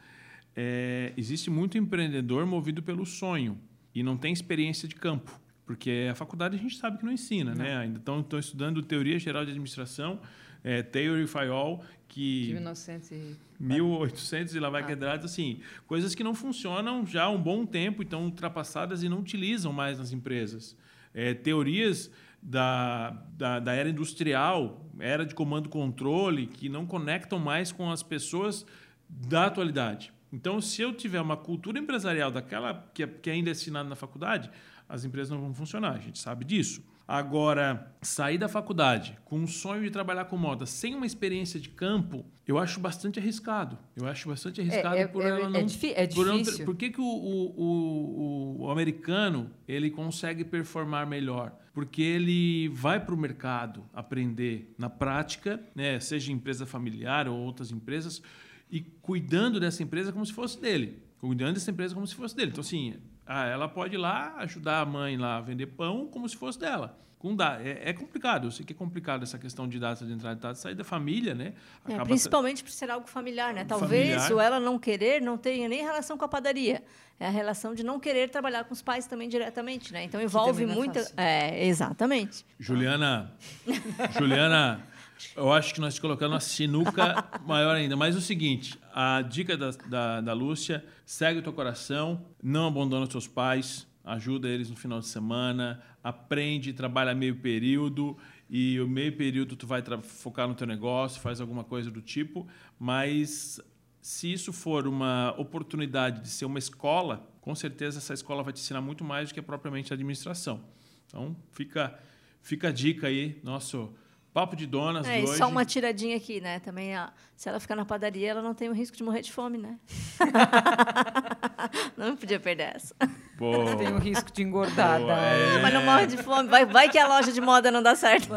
é, existe muito empreendedor movido pelo sonho e não tem experiência de campo. Porque a faculdade a gente sabe que não ensina, não. né? Ainda estão, estão estudando teoria geral de administração, é, Theory of All, que... De 1900 e... 1800 e lá vai ah. quebrados, assim, coisas que não funcionam já há um bom tempo, estão ultrapassadas e não utilizam mais nas empresas. É, teorias da, da, da, era industrial, era de comando-controle, que não conectam mais com as pessoas da atualidade. Então, se eu tiver uma cultura empresarial daquela que, que ainda é ensinada na faculdade, as empresas não vão funcionar, a gente sabe disso. Agora, sair da faculdade com o sonho de trabalhar com moda sem uma experiência de campo, eu acho bastante arriscado. Eu acho bastante arriscado é, é, por é, ela é não. É, é por, difícil. por que, que o, o, o, o, americano ele consegue performar melhor? Porque ele vai para o mercado aprender na prática, né, seja empresa familiar ou outras empresas, e cuidando dessa empresa como se fosse dele. Cuidando dessa empresa como se fosse dele. Então, assim, ah, ela pode ir lá ajudar a mãe lá a vender pão como se fosse dela. Com da, é, é, complicado, eu sei que é complicado essa questão de data de entrada e data de saída da família, né? É, principalmente por ser algo familiar, né? Talvez familiar. o ela não querer não tenha nem relação com a padaria. É a relação de não querer trabalhar com os pais também diretamente, né? Então envolve é muita. É, exatamente. Juliana. Juliana. Eu acho que nós colocamos uma sinuca [LAUGHS] maior ainda. Mas o seguinte, a dica da, da, da Lúcia, segue o teu coração, não abandona os teus pais, ajuda eles no final de semana, aprende, trabalha meio período e o meio período tu vai focar no teu negócio, faz alguma coisa do tipo, mas se isso for uma oportunidade de ser uma escola, com certeza essa escola vai te ensinar muito mais do que propriamente a administração. Então, fica, fica a dica aí, nosso Papo de donas é, hoje. só uma tiradinha aqui, né? Também, ó, se ela ficar na padaria, ela não tem o risco de morrer de fome, né? [LAUGHS] não podia perder essa. Pô. Tem o risco de engordar. Pô, é... Mas não morre de fome. Vai, vai que a loja de moda não dá certo.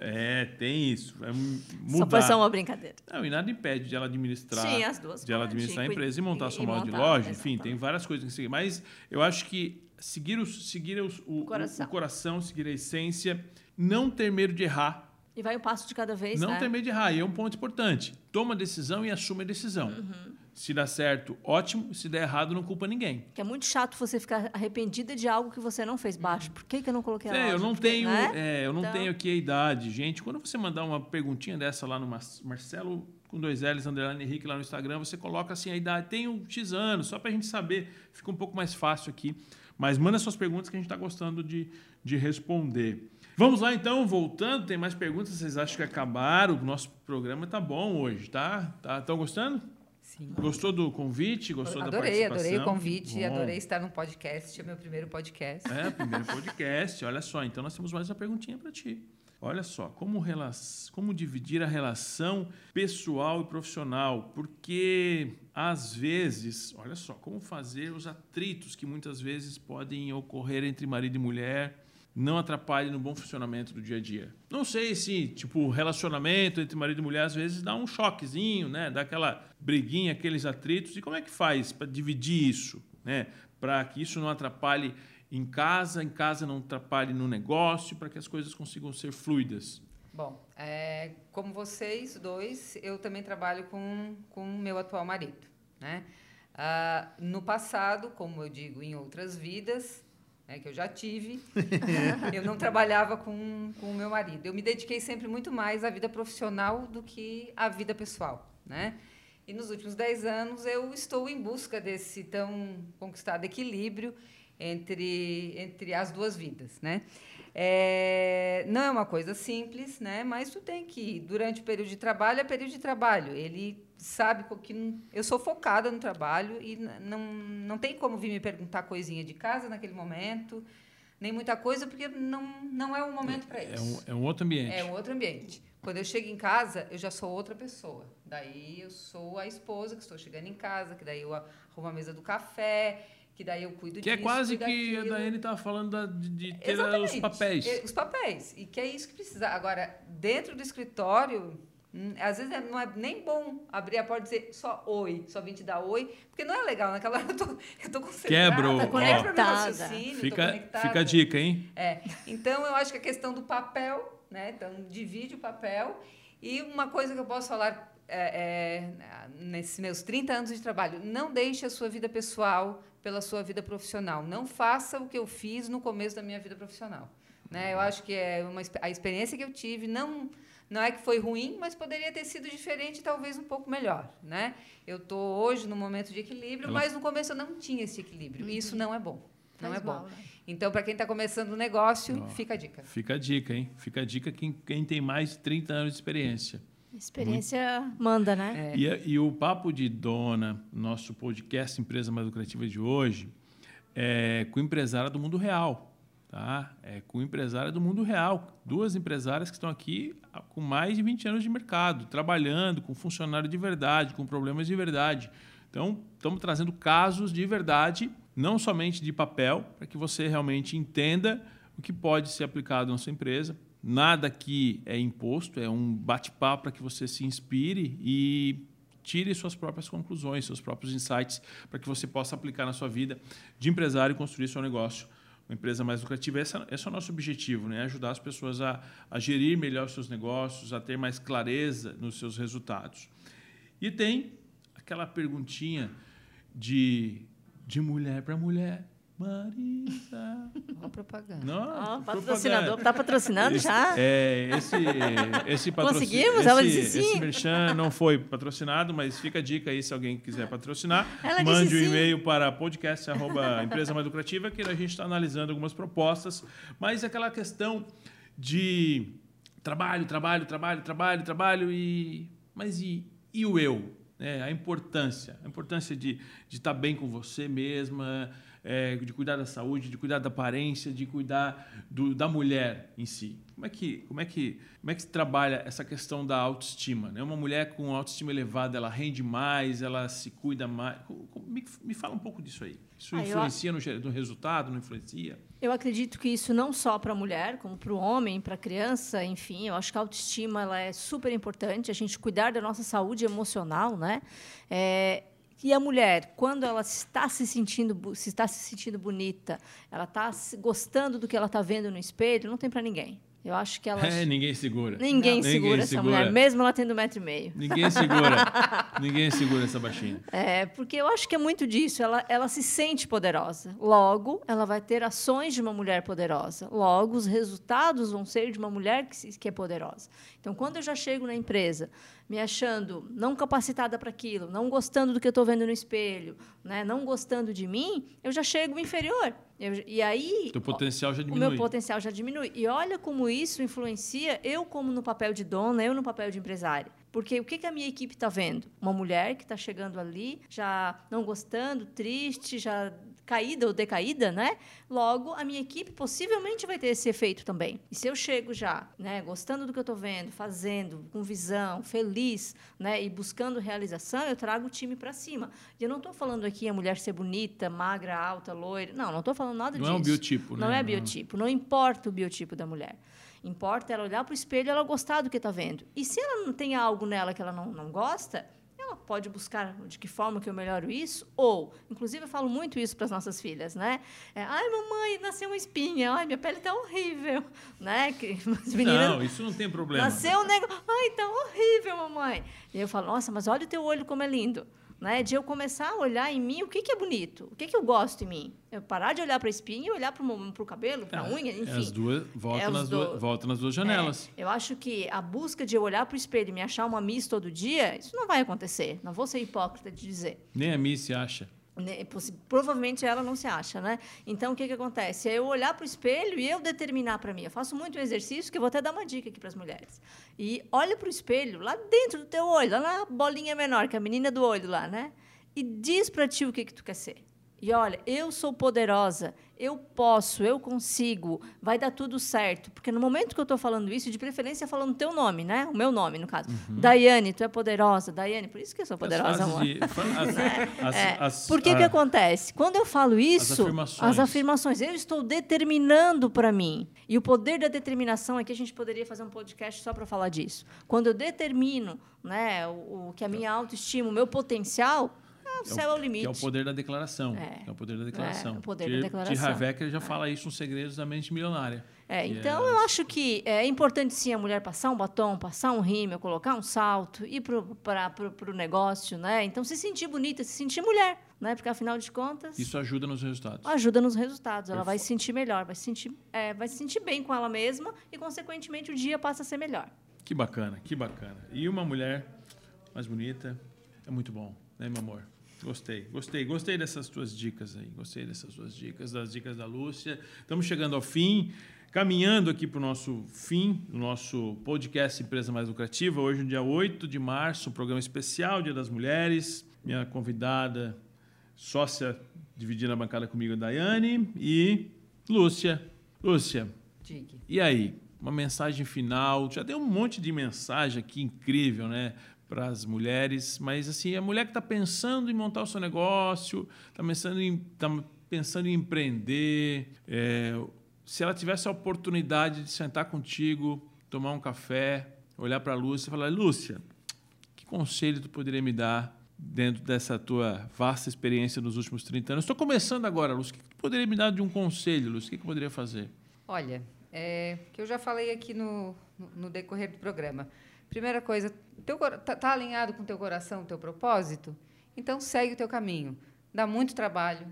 é, tem isso. É mudar. Só foi só uma brincadeira. Não, e nada impede de ela administrar. Sim, as duas. De ela administrar a empresa e montar e, sua moda de loja. Exatamente. Enfim, tem várias coisas que seguir. Mas eu acho que seguir, o, seguir o, o, coração. o coração, seguir a essência não ter medo de errar. E vai um passo de cada vez, Não né? ter medo de errar. E é um ponto importante. Toma a decisão e assume a decisão. Uhum. Se dá certo, ótimo. Se der errado, não culpa ninguém. Que é muito chato você ficar arrependida de algo que você não fez baixo. Por que, que eu não coloquei a é, loja? Eu não tenho, né? é, eu não então... tenho aqui a idade. Gente, quando você mandar uma perguntinha dessa lá no Marcelo com dois L's, underline Henrique, lá no Instagram, você coloca assim a idade. Tenho X anos, só para a gente saber. Fica um pouco mais fácil aqui. Mas manda suas perguntas que a gente está gostando de, de responder. Vamos lá então, voltando, tem mais perguntas, vocês acham que acabaram? O nosso programa tá bom hoje, tá? Tá tão gostando? Sim. Gostou do convite? Gostou adorei, da participação? Adorei o convite, adorei estar no podcast, é meu primeiro podcast. É, primeiro podcast, olha só. Então nós temos mais uma perguntinha para ti. Olha só, como, como dividir a relação pessoal e profissional? Porque, às vezes, olha só, como fazer os atritos que muitas vezes podem ocorrer entre marido e mulher, não atrapalhe no bom funcionamento do dia a dia. Não sei se, tipo, relacionamento entre marido e mulher às vezes dá um choquezinho, né? Dá aquela briguinha, aqueles atritos. E como é que faz para dividir isso, né? Para que isso não atrapalhe em casa, em casa não atrapalhe no negócio, para que as coisas consigam ser fluidas. Bom, é, como vocês dois, eu também trabalho com o meu atual marido, né? Ah, no passado, como eu digo, em outras vidas, né, que eu já tive, [LAUGHS] eu não trabalhava com, com o meu marido. Eu me dediquei sempre muito mais à vida profissional do que à vida pessoal, né? E nos últimos dez anos eu estou em busca desse tão conquistado equilíbrio entre, entre as duas vidas, né? É, não é uma coisa simples, né? Mas tu tem que, durante o período de trabalho, é período de trabalho. Ele sabe que eu sou focada no trabalho e não, não tem como vir me perguntar coisinha de casa naquele momento, nem muita coisa, porque não, não é o momento para É isso. um, é um outro ambiente. É um outro ambiente. Quando eu chego em casa, eu já sou outra pessoa. Daí eu sou a esposa que estou chegando em casa, que daí eu arrumo a mesa do café, que daí eu cuido Que disso. é quase que a. Daiane estava falando da- de, de ter Exatamente. os papéis. É, Os papéis. E que é isso que precisa. Agora, dentro do escritório, às vezes é- não é nem bom abrir a porta e dizer só oi, só vim te dar oi, porque não é legal. Naquela hora eu tô, [LAUGHS] eu tô concentrada. Quebra o- tô Ó. conectada. Fica, fica a dica, hein? É. Então, eu acho que a questão do papel, né? Então, divide o papel. E uma coisa que eu posso falar é, é, nesses meus 30 anos de trabalho, não deixe a sua vida pessoal pela sua vida profissional. Não faça o que eu fiz no começo da minha vida profissional. Né? Eu acho que é uma, a experiência que eu tive não não é que foi ruim, mas poderia ter sido diferente, talvez um pouco melhor, né? Eu tô hoje num momento de equilíbrio, Ela- mas no começo eu não tinha esse equilíbrio. E isso não é bom. Não Faz é bom. mal, né? Então, para quem está começando um negócio, Ó. fica a dica. Fica a dica, hein? Fica a dica quem, quem tem mais de 30 anos de experiência. Experiência manda, né? É. E, e o Papo de Dona, nosso podcast Empresa Mais Lucrativa de hoje, é com empresária do mundo real. Tá? É com empresária do mundo real. Duas empresárias que estão aqui com mais de 20 anos de mercado, trabalhando com funcionário de verdade, com problemas de verdade. Então, estamos trazendo casos de verdade, não somente de papel, para que você realmente entenda o que pode ser aplicado na sua empresa. Nada aqui é imposto, é um bate-papo para que você se inspire e tire suas próprias conclusões, seus próprios insights, para que você possa aplicar na sua vida de empresário e construir seu negócio, empresa mais lucrativa. Esse é o nosso objetivo, né? ajudar as pessoas a, a gerir melhor seus negócios, a ter mais clareza nos seus resultados. E tem aquela perguntinha de, de mulher para mulher. Marisa. Ó, propaganda. Não, propaganda. patrocinador. Tá patrocinando Esse- já? É, esse, esse patrocínio. Conseguimos? Esse, Ela disse sim. esse merchan não foi patrocinado, mas fica a dica aí se alguém quiser patrocinar. Ela mande disse um sim. e-mail para podcast arroba empresa mais lucrativa, que a gente está analisando algumas propostas. Mas aquela questão de trabalho, trabalho, trabalho, trabalho, trabalho e. Mas e, e o eu? né? a importância. A importância de, de estar bem com você mesma, é, de cuidar da saúde, de cuidar da aparência, de cuidar do, da mulher em si. Como é que como é que como é que se trabalha essa questão da autoestima? Né? Uma mulher com autoestima elevada, ela rende mais, ela se cuida mais. Me, me fala um pouco disso aí. Isso Ah, eu influencia no, ge- no resultado? Não influencia? Eu acredito que isso não só para a mulher, como para o homem, para a criança, enfim, eu acho que a autoestima ela é super importante, a gente cuidar da nossa saúde emocional, né? É, e a mulher, quando ela está se sentindo, se está se sentindo bonita, ela está gostando do que ela está vendo no espelho, não tem para ninguém. Eu acho que [LAUGHS] ela É, ninguém segura. ninguém Não. segura Ninguém essa segura. mulher, mesmo ela tendo um metro e meio. Ninguém segura. [LAUGHS] ninguém segura essa baixinha. É, porque eu acho que é muito disso. Ela, ela se sente poderosa. Logo, ela vai ter ações de uma mulher poderosa. Logo, os resultados vão ser de uma mulher que, se- que é poderosa. Então, quando eu já chego na empresa me achando não capacitada para aquilo, não gostando do que eu estou vendo no espelho, né, não gostando de mim, eu já chego inferior. Eu- e aí Teu potencial já o diminui. meu potencial já diminui. E olha como isso influencia eu como no papel de dona, eu no papel de empresária. Porque o que, que a minha equipe está vendo? Uma mulher que está chegando ali, já não gostando, triste, já caída ou decaída, né? Logo, a minha equipe possivelmente vai ter esse efeito também. E se eu chego já, né, gostando do que eu estou vendo, fazendo, com visão, feliz, né, e buscando realização, eu trago o time para cima. E eu não estou falando aqui a mulher ser bonita, magra, alta, loira. Não, não estou falando nada não disso. Não é um biotipo, né? Não é biotipo. Não importa o biotipo da mulher. Importa ela olhar para o espelho e ela gostar do que está vendo. E se ela não tem algo nela que ela não, não gosta, ela pode buscar de que forma que eu melhoro isso, ou, inclusive eu falo muito isso para as nossas filhas, né? É, Ai, mamãe, nasceu uma espinha, ai, minha pele está horrível, né? Que as meninas, não, isso não tem problema. Nasceu um negócio, ai, está horrível, mamãe. E eu falo, nossa, mas olha o teu olho como é lindo né? De eu começar a olhar em mim o que, que é bonito, o que, que eu gosto em mim. Eu parar de olhar para a espinha e olhar para o cabelo, para a é, unha, enfim. É as duas, volta, é nas do... duas, volta nas duas janelas. É, eu acho que a busca de eu olhar para o espelho e me achar uma Miss todo dia, isso não vai acontecer. Não vou ser hipócrita de dizer. Nem a Miss se acha. Né, provavelmente ela não se acha, né? Então o que que acontece? É eu olhar para o espelho e eu determinar para mim. Eu faço muito um exercício que eu vou até dar uma dica aqui para as mulheres. E olha para o espelho lá dentro do teu olho, lá na bolinha menor, que é a menina do olho lá, né? e diz para ti o que, que tu quer ser. E olha, eu sou poderosa, eu posso, eu consigo, vai dar tudo certo. Porque no momento que eu estou falando isso, de preferência falando teu nome, né? O meu nome, no caso. Uhum. Daiane, tu é poderosa. Daiane, por isso que eu sou poderosa, amor. De, [LAUGHS] as, é, as, é. As, por que a, que acontece? Quando eu falo isso, as afirmações, as afirmações eu estou determinando para mim. E o poder da determinação é que a gente poderia fazer um podcast só para falar disso. Quando eu determino né, o, o que a minha autoestima, o meu potencial o céu é o limite. Que é o poder da declaração. É, é o poder da declaração. É, o poder da declaração. T. já é. fala isso nos Segredos da Mente Milionária. É, então, é... eu acho que é importante, sim, a mulher passar um batom, passar um rímel, colocar um salto, ir para o negócio, né? Então, se sentir bonita, se sentir mulher, né? Porque, afinal de contas... Isso ajuda nos resultados. Ajuda nos resultados. Ela vai se sentir melhor, vai se sentir, é, vai se sentir bem com ela mesma e, consequentemente, o dia passa a ser melhor. Que bacana, que bacana. E uma mulher mais bonita é muito bom, né, meu amor? Gostei, gostei, gostei dessas tuas dicas aí, gostei dessas tuas dicas, das dicas da Lúcia. Estamos chegando ao fim, caminhando aqui para o nosso fim, do nosso podcast Empresa Mais Lucrativa. Hoje, no dia 8 de março, um programa especial, Dia das Mulheres. Minha convidada, sócia, dividindo a bancada comigo, a Daiane e Lúcia. Lúcia, Digue. e aí? Uma mensagem final. Já deu um monte de mensagem aqui incrível, né? Para as mulheres, mas assim a mulher que está pensando em montar o seu negócio, está pensando em, tá pensando em empreender, é, se ela tivesse a oportunidade de sentar contigo, tomar um café, olhar para a Lúcia e falar, Lúcia, que conselho tu poderia me dar dentro dessa tua vasta experiência nos últimos 30 anos? Estou começando agora, Lúcia, o que tu poderia me dar de um conselho, Lúcia? O que, que eu poderia fazer? Olha, é, que eu já falei aqui no, no decorrer do programa. Primeira coisa, teu tá, tá alinhado com teu coração, teu propósito? Então segue o teu caminho. Dá muito trabalho,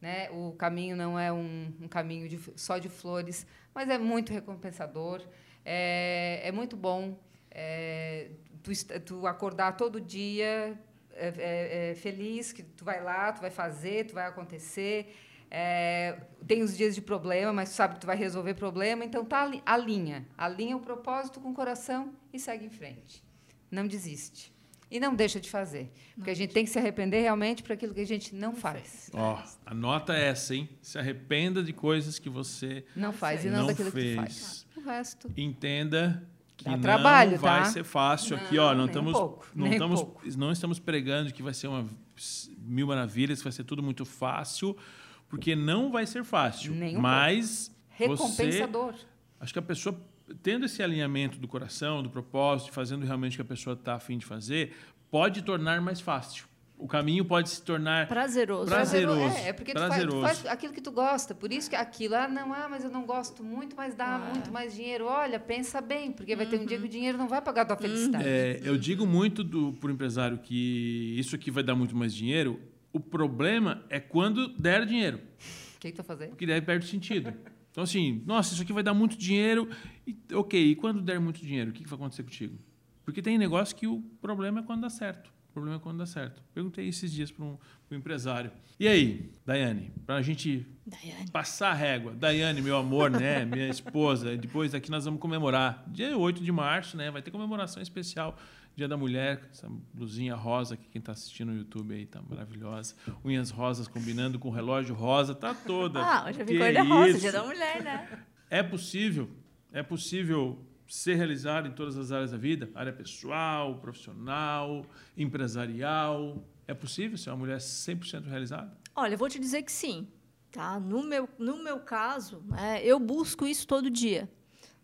né? O caminho não é um, um caminho de, só de flores, mas é muito recompensador. É, é muito bom é, tu, tu, acordar todo dia é, é, é, feliz que tu vai lá, tu vai fazer, tu vai acontecer. É, tem os dias de problema, mas tu sabe que tu vai resolver problema, então tá alinha, alinha o propósito com o coração e segue em frente. Não desiste. E não deixa de fazer. Porque a gente tem que se arrepender realmente por aquilo que a gente não, faz. Ó, oh, anota essa, hein? Se arrependa de coisas que você não faz e não, não daquilo fez. que faz. O resto. Entenda que Dá não trabalho, vai tá? ser fácil aqui, ó. Não estamos, um não estamos, não estamos pregando que vai ser uma mil maravilhas, que vai ser tudo muito fácil porque não vai ser fácil. Nem mas recompensador. Você, acho que a pessoa tendo esse alinhamento do coração, do propósito, fazendo realmente o que a pessoa está afim de fazer, pode tornar mais fácil. O caminho pode se tornar prazeroso. Prazeroso. É, é porque prazeroso. Tu, faz, tu, faz, aquilo que tu gosta. Por isso que aquilo, ah, não, ah, mas eu não gosto muito, mas dá ah. muito mais dinheiro. Olha, pensa bem, porque vai ter um dia que o dinheiro não vai pagar a tua felicidade. É, eu digo muito para o empresário que isso aqui vai dar muito mais dinheiro. O problema é quando der dinheiro. O que, que tu fazer? Porque daí perde sentido. Então, assim, nossa, isso aqui vai dar muito dinheiro. E, ok, e quando der muito dinheiro, o que, que vai acontecer contigo? Porque tem negócio que o problema é quando dá certo. O problema é quando dá certo. Perguntei esses dias para um, um, empresário. E aí, Daiane, para a gente Daiane. passar a régua. Daiane, meu amor, né? [LAUGHS] Minha esposa. Depois aqui nós vamos comemorar. Dia 8 de março, né? Vai ter comemoração especial Dia da Mulher, essa blusinha rosa que quem está assistindo no YouTube aí tá maravilhosa. Unhas rosas combinando com relógio rosa, tá toda. Ah, hoje eu vi cor de rosa, isso? dia da mulher, né? É possível, é possível ser realizado em todas as áreas da vida, área pessoal, profissional, empresarial. É possível ser uma mulher 100% realizada? Olha, eu vou te dizer que sim. Tá? No, meu, no meu caso, né, eu busco isso todo dia.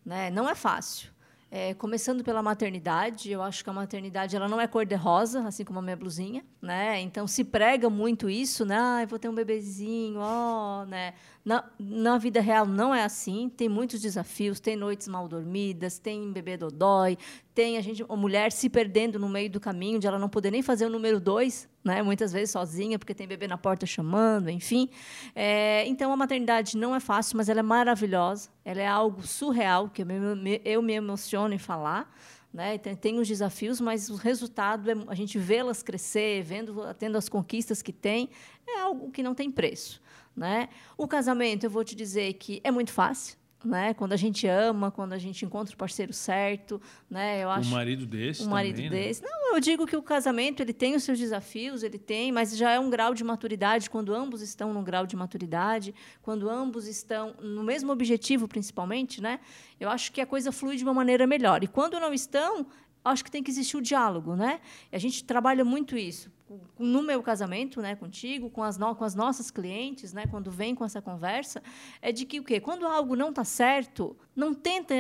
Né? Não é fácil. É, começando pela maternidade, eu acho que a maternidade ela não é cor-de-rosa, assim como a minha blusinha, né? Então se prega muito isso, né? Ah, eu vou ter um bebezinho, ó, né? Na, na vida real não é assim, tem muitos desafios, tem noites mal dormidas, tem bebê dodói, tem a gente, a mulher se perdendo no meio do caminho, de ela não poder nem fazer o número dois, né? Muitas vezes sozinha, porque tem bebê na porta chamando, enfim. É, então a maternidade não é fácil, mas ela é maravilhosa. Ela é algo surreal que eu me, eu me emociono em falar. Né? Tem, tem os desafios, mas o resultado é a gente vê-las crescer, vendo, tendo as conquistas que tem, é algo que não tem preço. Né? O casamento, eu vou te dizer que é muito fácil. Né? Quando a gente ama, quando a gente encontra o parceiro certo, né? Eu acho um marido desse um marido também, né? desse. Não, eu digo que o casamento ele tem os seus desafios, ele tem, mas já é um grau de maturidade quando ambos estão num grau de maturidade, quando ambos estão no mesmo objetivo, principalmente, né? Eu acho que a coisa flui de uma maneira melhor. E quando não estão, acho que tem que existir o diálogo, né? E a gente trabalha muito isso no meu casamento, né, contigo, com as, no, com as nossas clientes, né, quando vem com essa conversa, é de que o quê? Quando algo não está certo, não tenta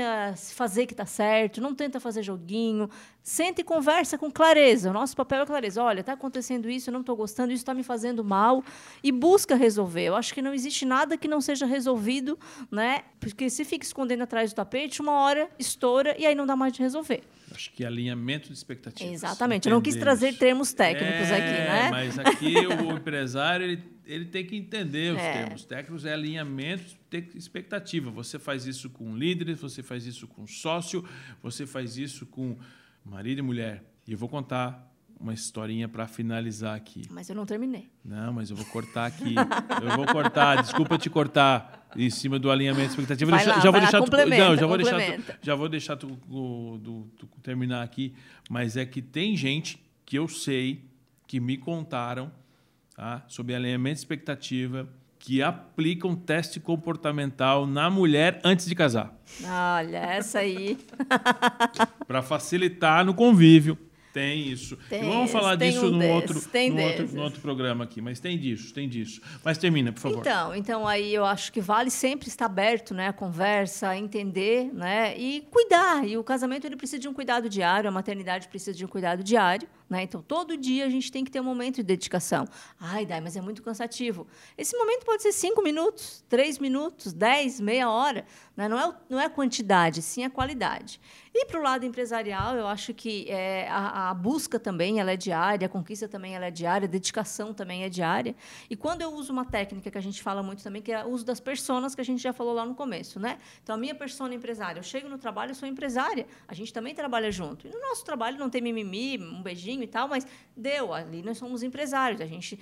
fazer que está certo, não tenta fazer joguinho, senta e conversa com clareza. O nosso papel é clareza. Olha, está acontecendo isso, eu não estou gostando, isso está me fazendo mal, e busca resolver. Eu acho que não existe nada que não seja resolvido, né? Porque se fica escondendo atrás do tapete, uma hora estoura e aí não dá mais de resolver. Acho que alinhamento de expectativas. Exatamente. Eu não quis trazer termos técnicos é, aqui, né? Mas aqui o [LAUGHS] empresário ele, ele tem que entender os é. termos técnicos, é alinhamento expectativa. Você faz isso com líderes, você faz isso com sócio, você faz isso com marido e mulher. E eu vou contar uma historinha para finalizar aqui. Mas eu não terminei. Não, mas eu vou cortar aqui. eu vou cortar, desculpa te cortar em cima do alinhamento expectativa. Vai deixa, lá, já vou deixar tu, não, já vou deixar tu, já vou deixar tu, tu, tu, tu terminar aqui, mas é que tem gente que eu sei que me contaram tá, sobre alinhamento de expectativa que aplicam teste comportamental na mulher antes de casar. Olha, essa aí. [LAUGHS] para facilitar no convívio. Tem isso. Tem e vamos falar disso um no, desses, outro, no, outro, no outro programa aqui, mas tem disso, tem disso. Mas termina, por favor. Então, então aí eu acho que vale sempre estar aberto, né, a conversa, entender, né, e cuidar. E o casamento ele precisa de um cuidado diário, a maternidade precisa de um cuidado diário, né? Então todo dia a gente tem que ter um momento de dedicação. Ai, Dai, mas é muito cansativo. Esse momento pode ser cinco minutos, três minutos, dez, meia hora. Né? Não, é, não é a quantidade, sim a qualidade. E para o lado empresarial, eu acho que é, a, a, busca também ela é diária, a conquista também ela é diária, a dedicação também é diária. E quando eu uso uma técnica que a gente fala muito também, que é o uso das personas, que a gente já falou lá no começo. Né? Então, a minha persona empresária, eu chego no trabalho, eu sou empresária, a gente também trabalha junto. E no nosso trabalho não tem mimimi, um beijinho e tal, mas deu, ali nós somos empresários, a gente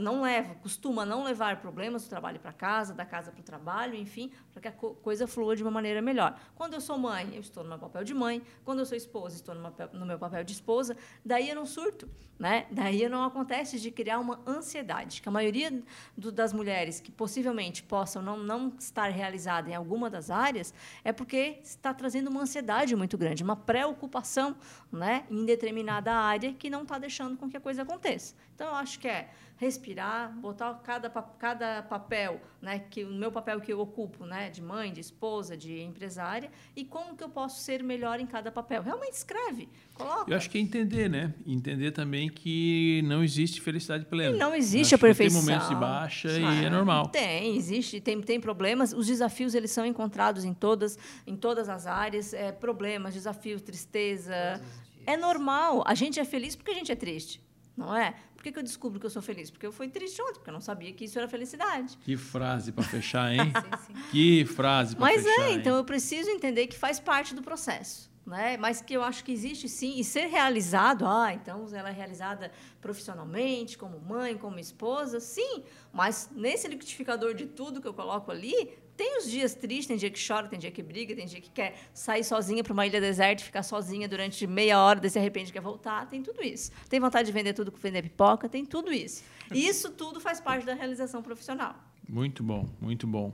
não leva, costuma não levar problemas do trabalho para casa, da casa para o trabalho, enfim, para que a coisa flua de uma maneira melhor. Quando eu sou mãe, eu estou no meu papel de mãe, quando eu sou esposa, estou no meu papel de esposa, daí eu não surto, né? Daí não acontece de criar uma ansiedade, que a maioria do, das mulheres que possivelmente possam não, não estar realizada em alguma das áreas é porque está trazendo uma ansiedade muito grande, uma preocupação, né, em determinada área que não está deixando com que a coisa aconteça. Então, eu acho que é respirar, botar cada, cada papel, né, que o meu papel que eu ocupo, né, de mãe, de esposa, de empresária, e como que eu posso ser melhor em cada papel. Realmente escreve, coloca. Eu acho que é entender, né? Entender também que não existe felicidade plena. E não existe a perfeição. Tem momentos de baixa ah, e é normal. Tem, existe, tem, tem problemas. Os desafios eles são encontrados em todas, em todas as áreas. É, problemas, desafios, tristeza. É normal. A gente é feliz porque a gente é triste não é? Por que, que eu descubro que eu sou feliz? Porque eu fui triste ontem, porque eu não sabia que isso era felicidade. Que frase para fechar, hein? [LAUGHS] sim, sim. Que frase para fechar. Mas é, hein? então eu preciso entender que faz parte do processo. Né? Mas que eu acho que existe sim, e ser realizado, ah, então ela é realizada profissionalmente, como mãe, como esposa, sim, mas nesse liquidificador de tudo que eu coloco ali, Tem os dias tristes, tem dia que chora, tem dia que briga, tem dia que quer sair sozinha para uma ilha deserta e ficar sozinha durante meia hora, daí se arrepende e quer voltar. Tem tudo isso. Tem vontade de vender tudo, vender pipoca, tem tudo isso. E isso tudo faz parte da realização profissional. Muito bom, muito bom.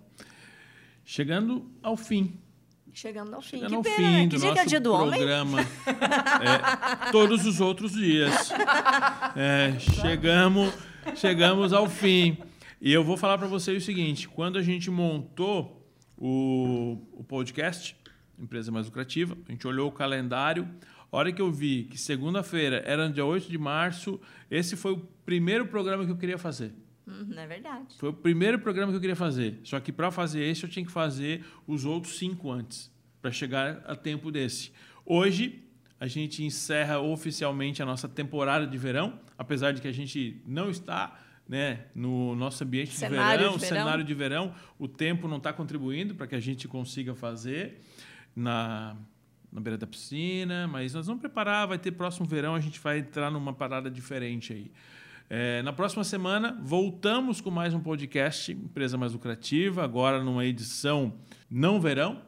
Chegando ao fim. Chegando ao fim. Chegando que ao pena, fim né? do Que dia nosso que é dia do homem? programa. [LAUGHS] É, todos os outros dias. É, chegamos, chegamos ao fim. E eu vou falar para vocês o seguinte: quando a gente montou o, o podcast, Empresa Mais Lucrativa, a gente olhou o calendário. A hora que eu vi que segunda-feira era dia 8 de março, esse foi o primeiro programa que eu queria fazer. Não é verdade. Foi o primeiro programa que eu queria fazer. Só que para fazer esse, eu tinha que fazer os outros cinco antes, para chegar a tempo desse. Hoje, a gente encerra oficialmente a nossa temporada de verão, apesar de que a gente não está né, no nosso ambiente de verão, de verão. cenário de verão, o tempo não está contribuindo para que a gente consiga fazer na, na beira da piscina, mas nós vamos preparar, vai ter próximo verão, a gente vai entrar numa parada diferente aí. É, na próxima semana, voltamos com mais um podcast, Empresa Mais Lucrativa, agora numa edição não verão,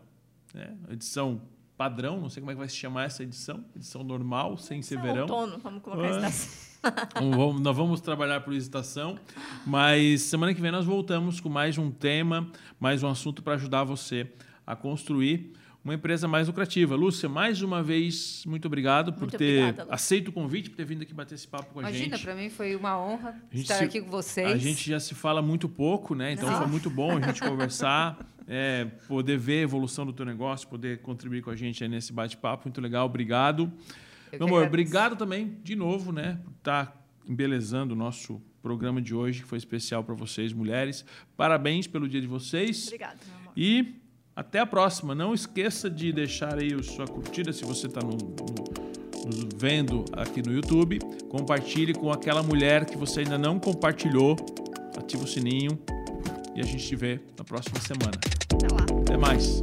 né? edição padrão, não sei como é que vai se chamar essa edição, edição normal, sem ser Isso é verão. outono, vamos colocar Ah. isso assim. Vamos- nós vamos trabalhar por estação, mas semana que vem nós voltamos com mais um tema, mais um assunto para ajudar você a construir uma empresa mais lucrativa. Lúcia, mais uma vez, muito obrigado por Muito ter obrigada, aceito o convite, por ter vindo aqui bater esse papo com a Imagina, gente. para mim foi uma honra estar se- aqui com vocês. A gente já se fala muito pouco, né? Então Ah. foi muito bom a gente [LAUGHS] conversar, é, poder ver a evolução do teu negócio, poder contribuir com a gente nesse bate-papo. Muito legal, obrigado. Eu Meu amor, obrigado também, de novo, né? Por estar embelezando o nosso programa de hoje, que foi especial para vocês, mulheres. Parabéns pelo dia de vocês. Obrigada, meu amor. E até a próxima. Não esqueça de deixar aí a sua curtida se você está no, no- nos vendo aqui no YouTube. Compartilhe com aquela mulher que você ainda não compartilhou. Ativa o sininho e a gente te vê na próxima semana. Até lá. Até mais.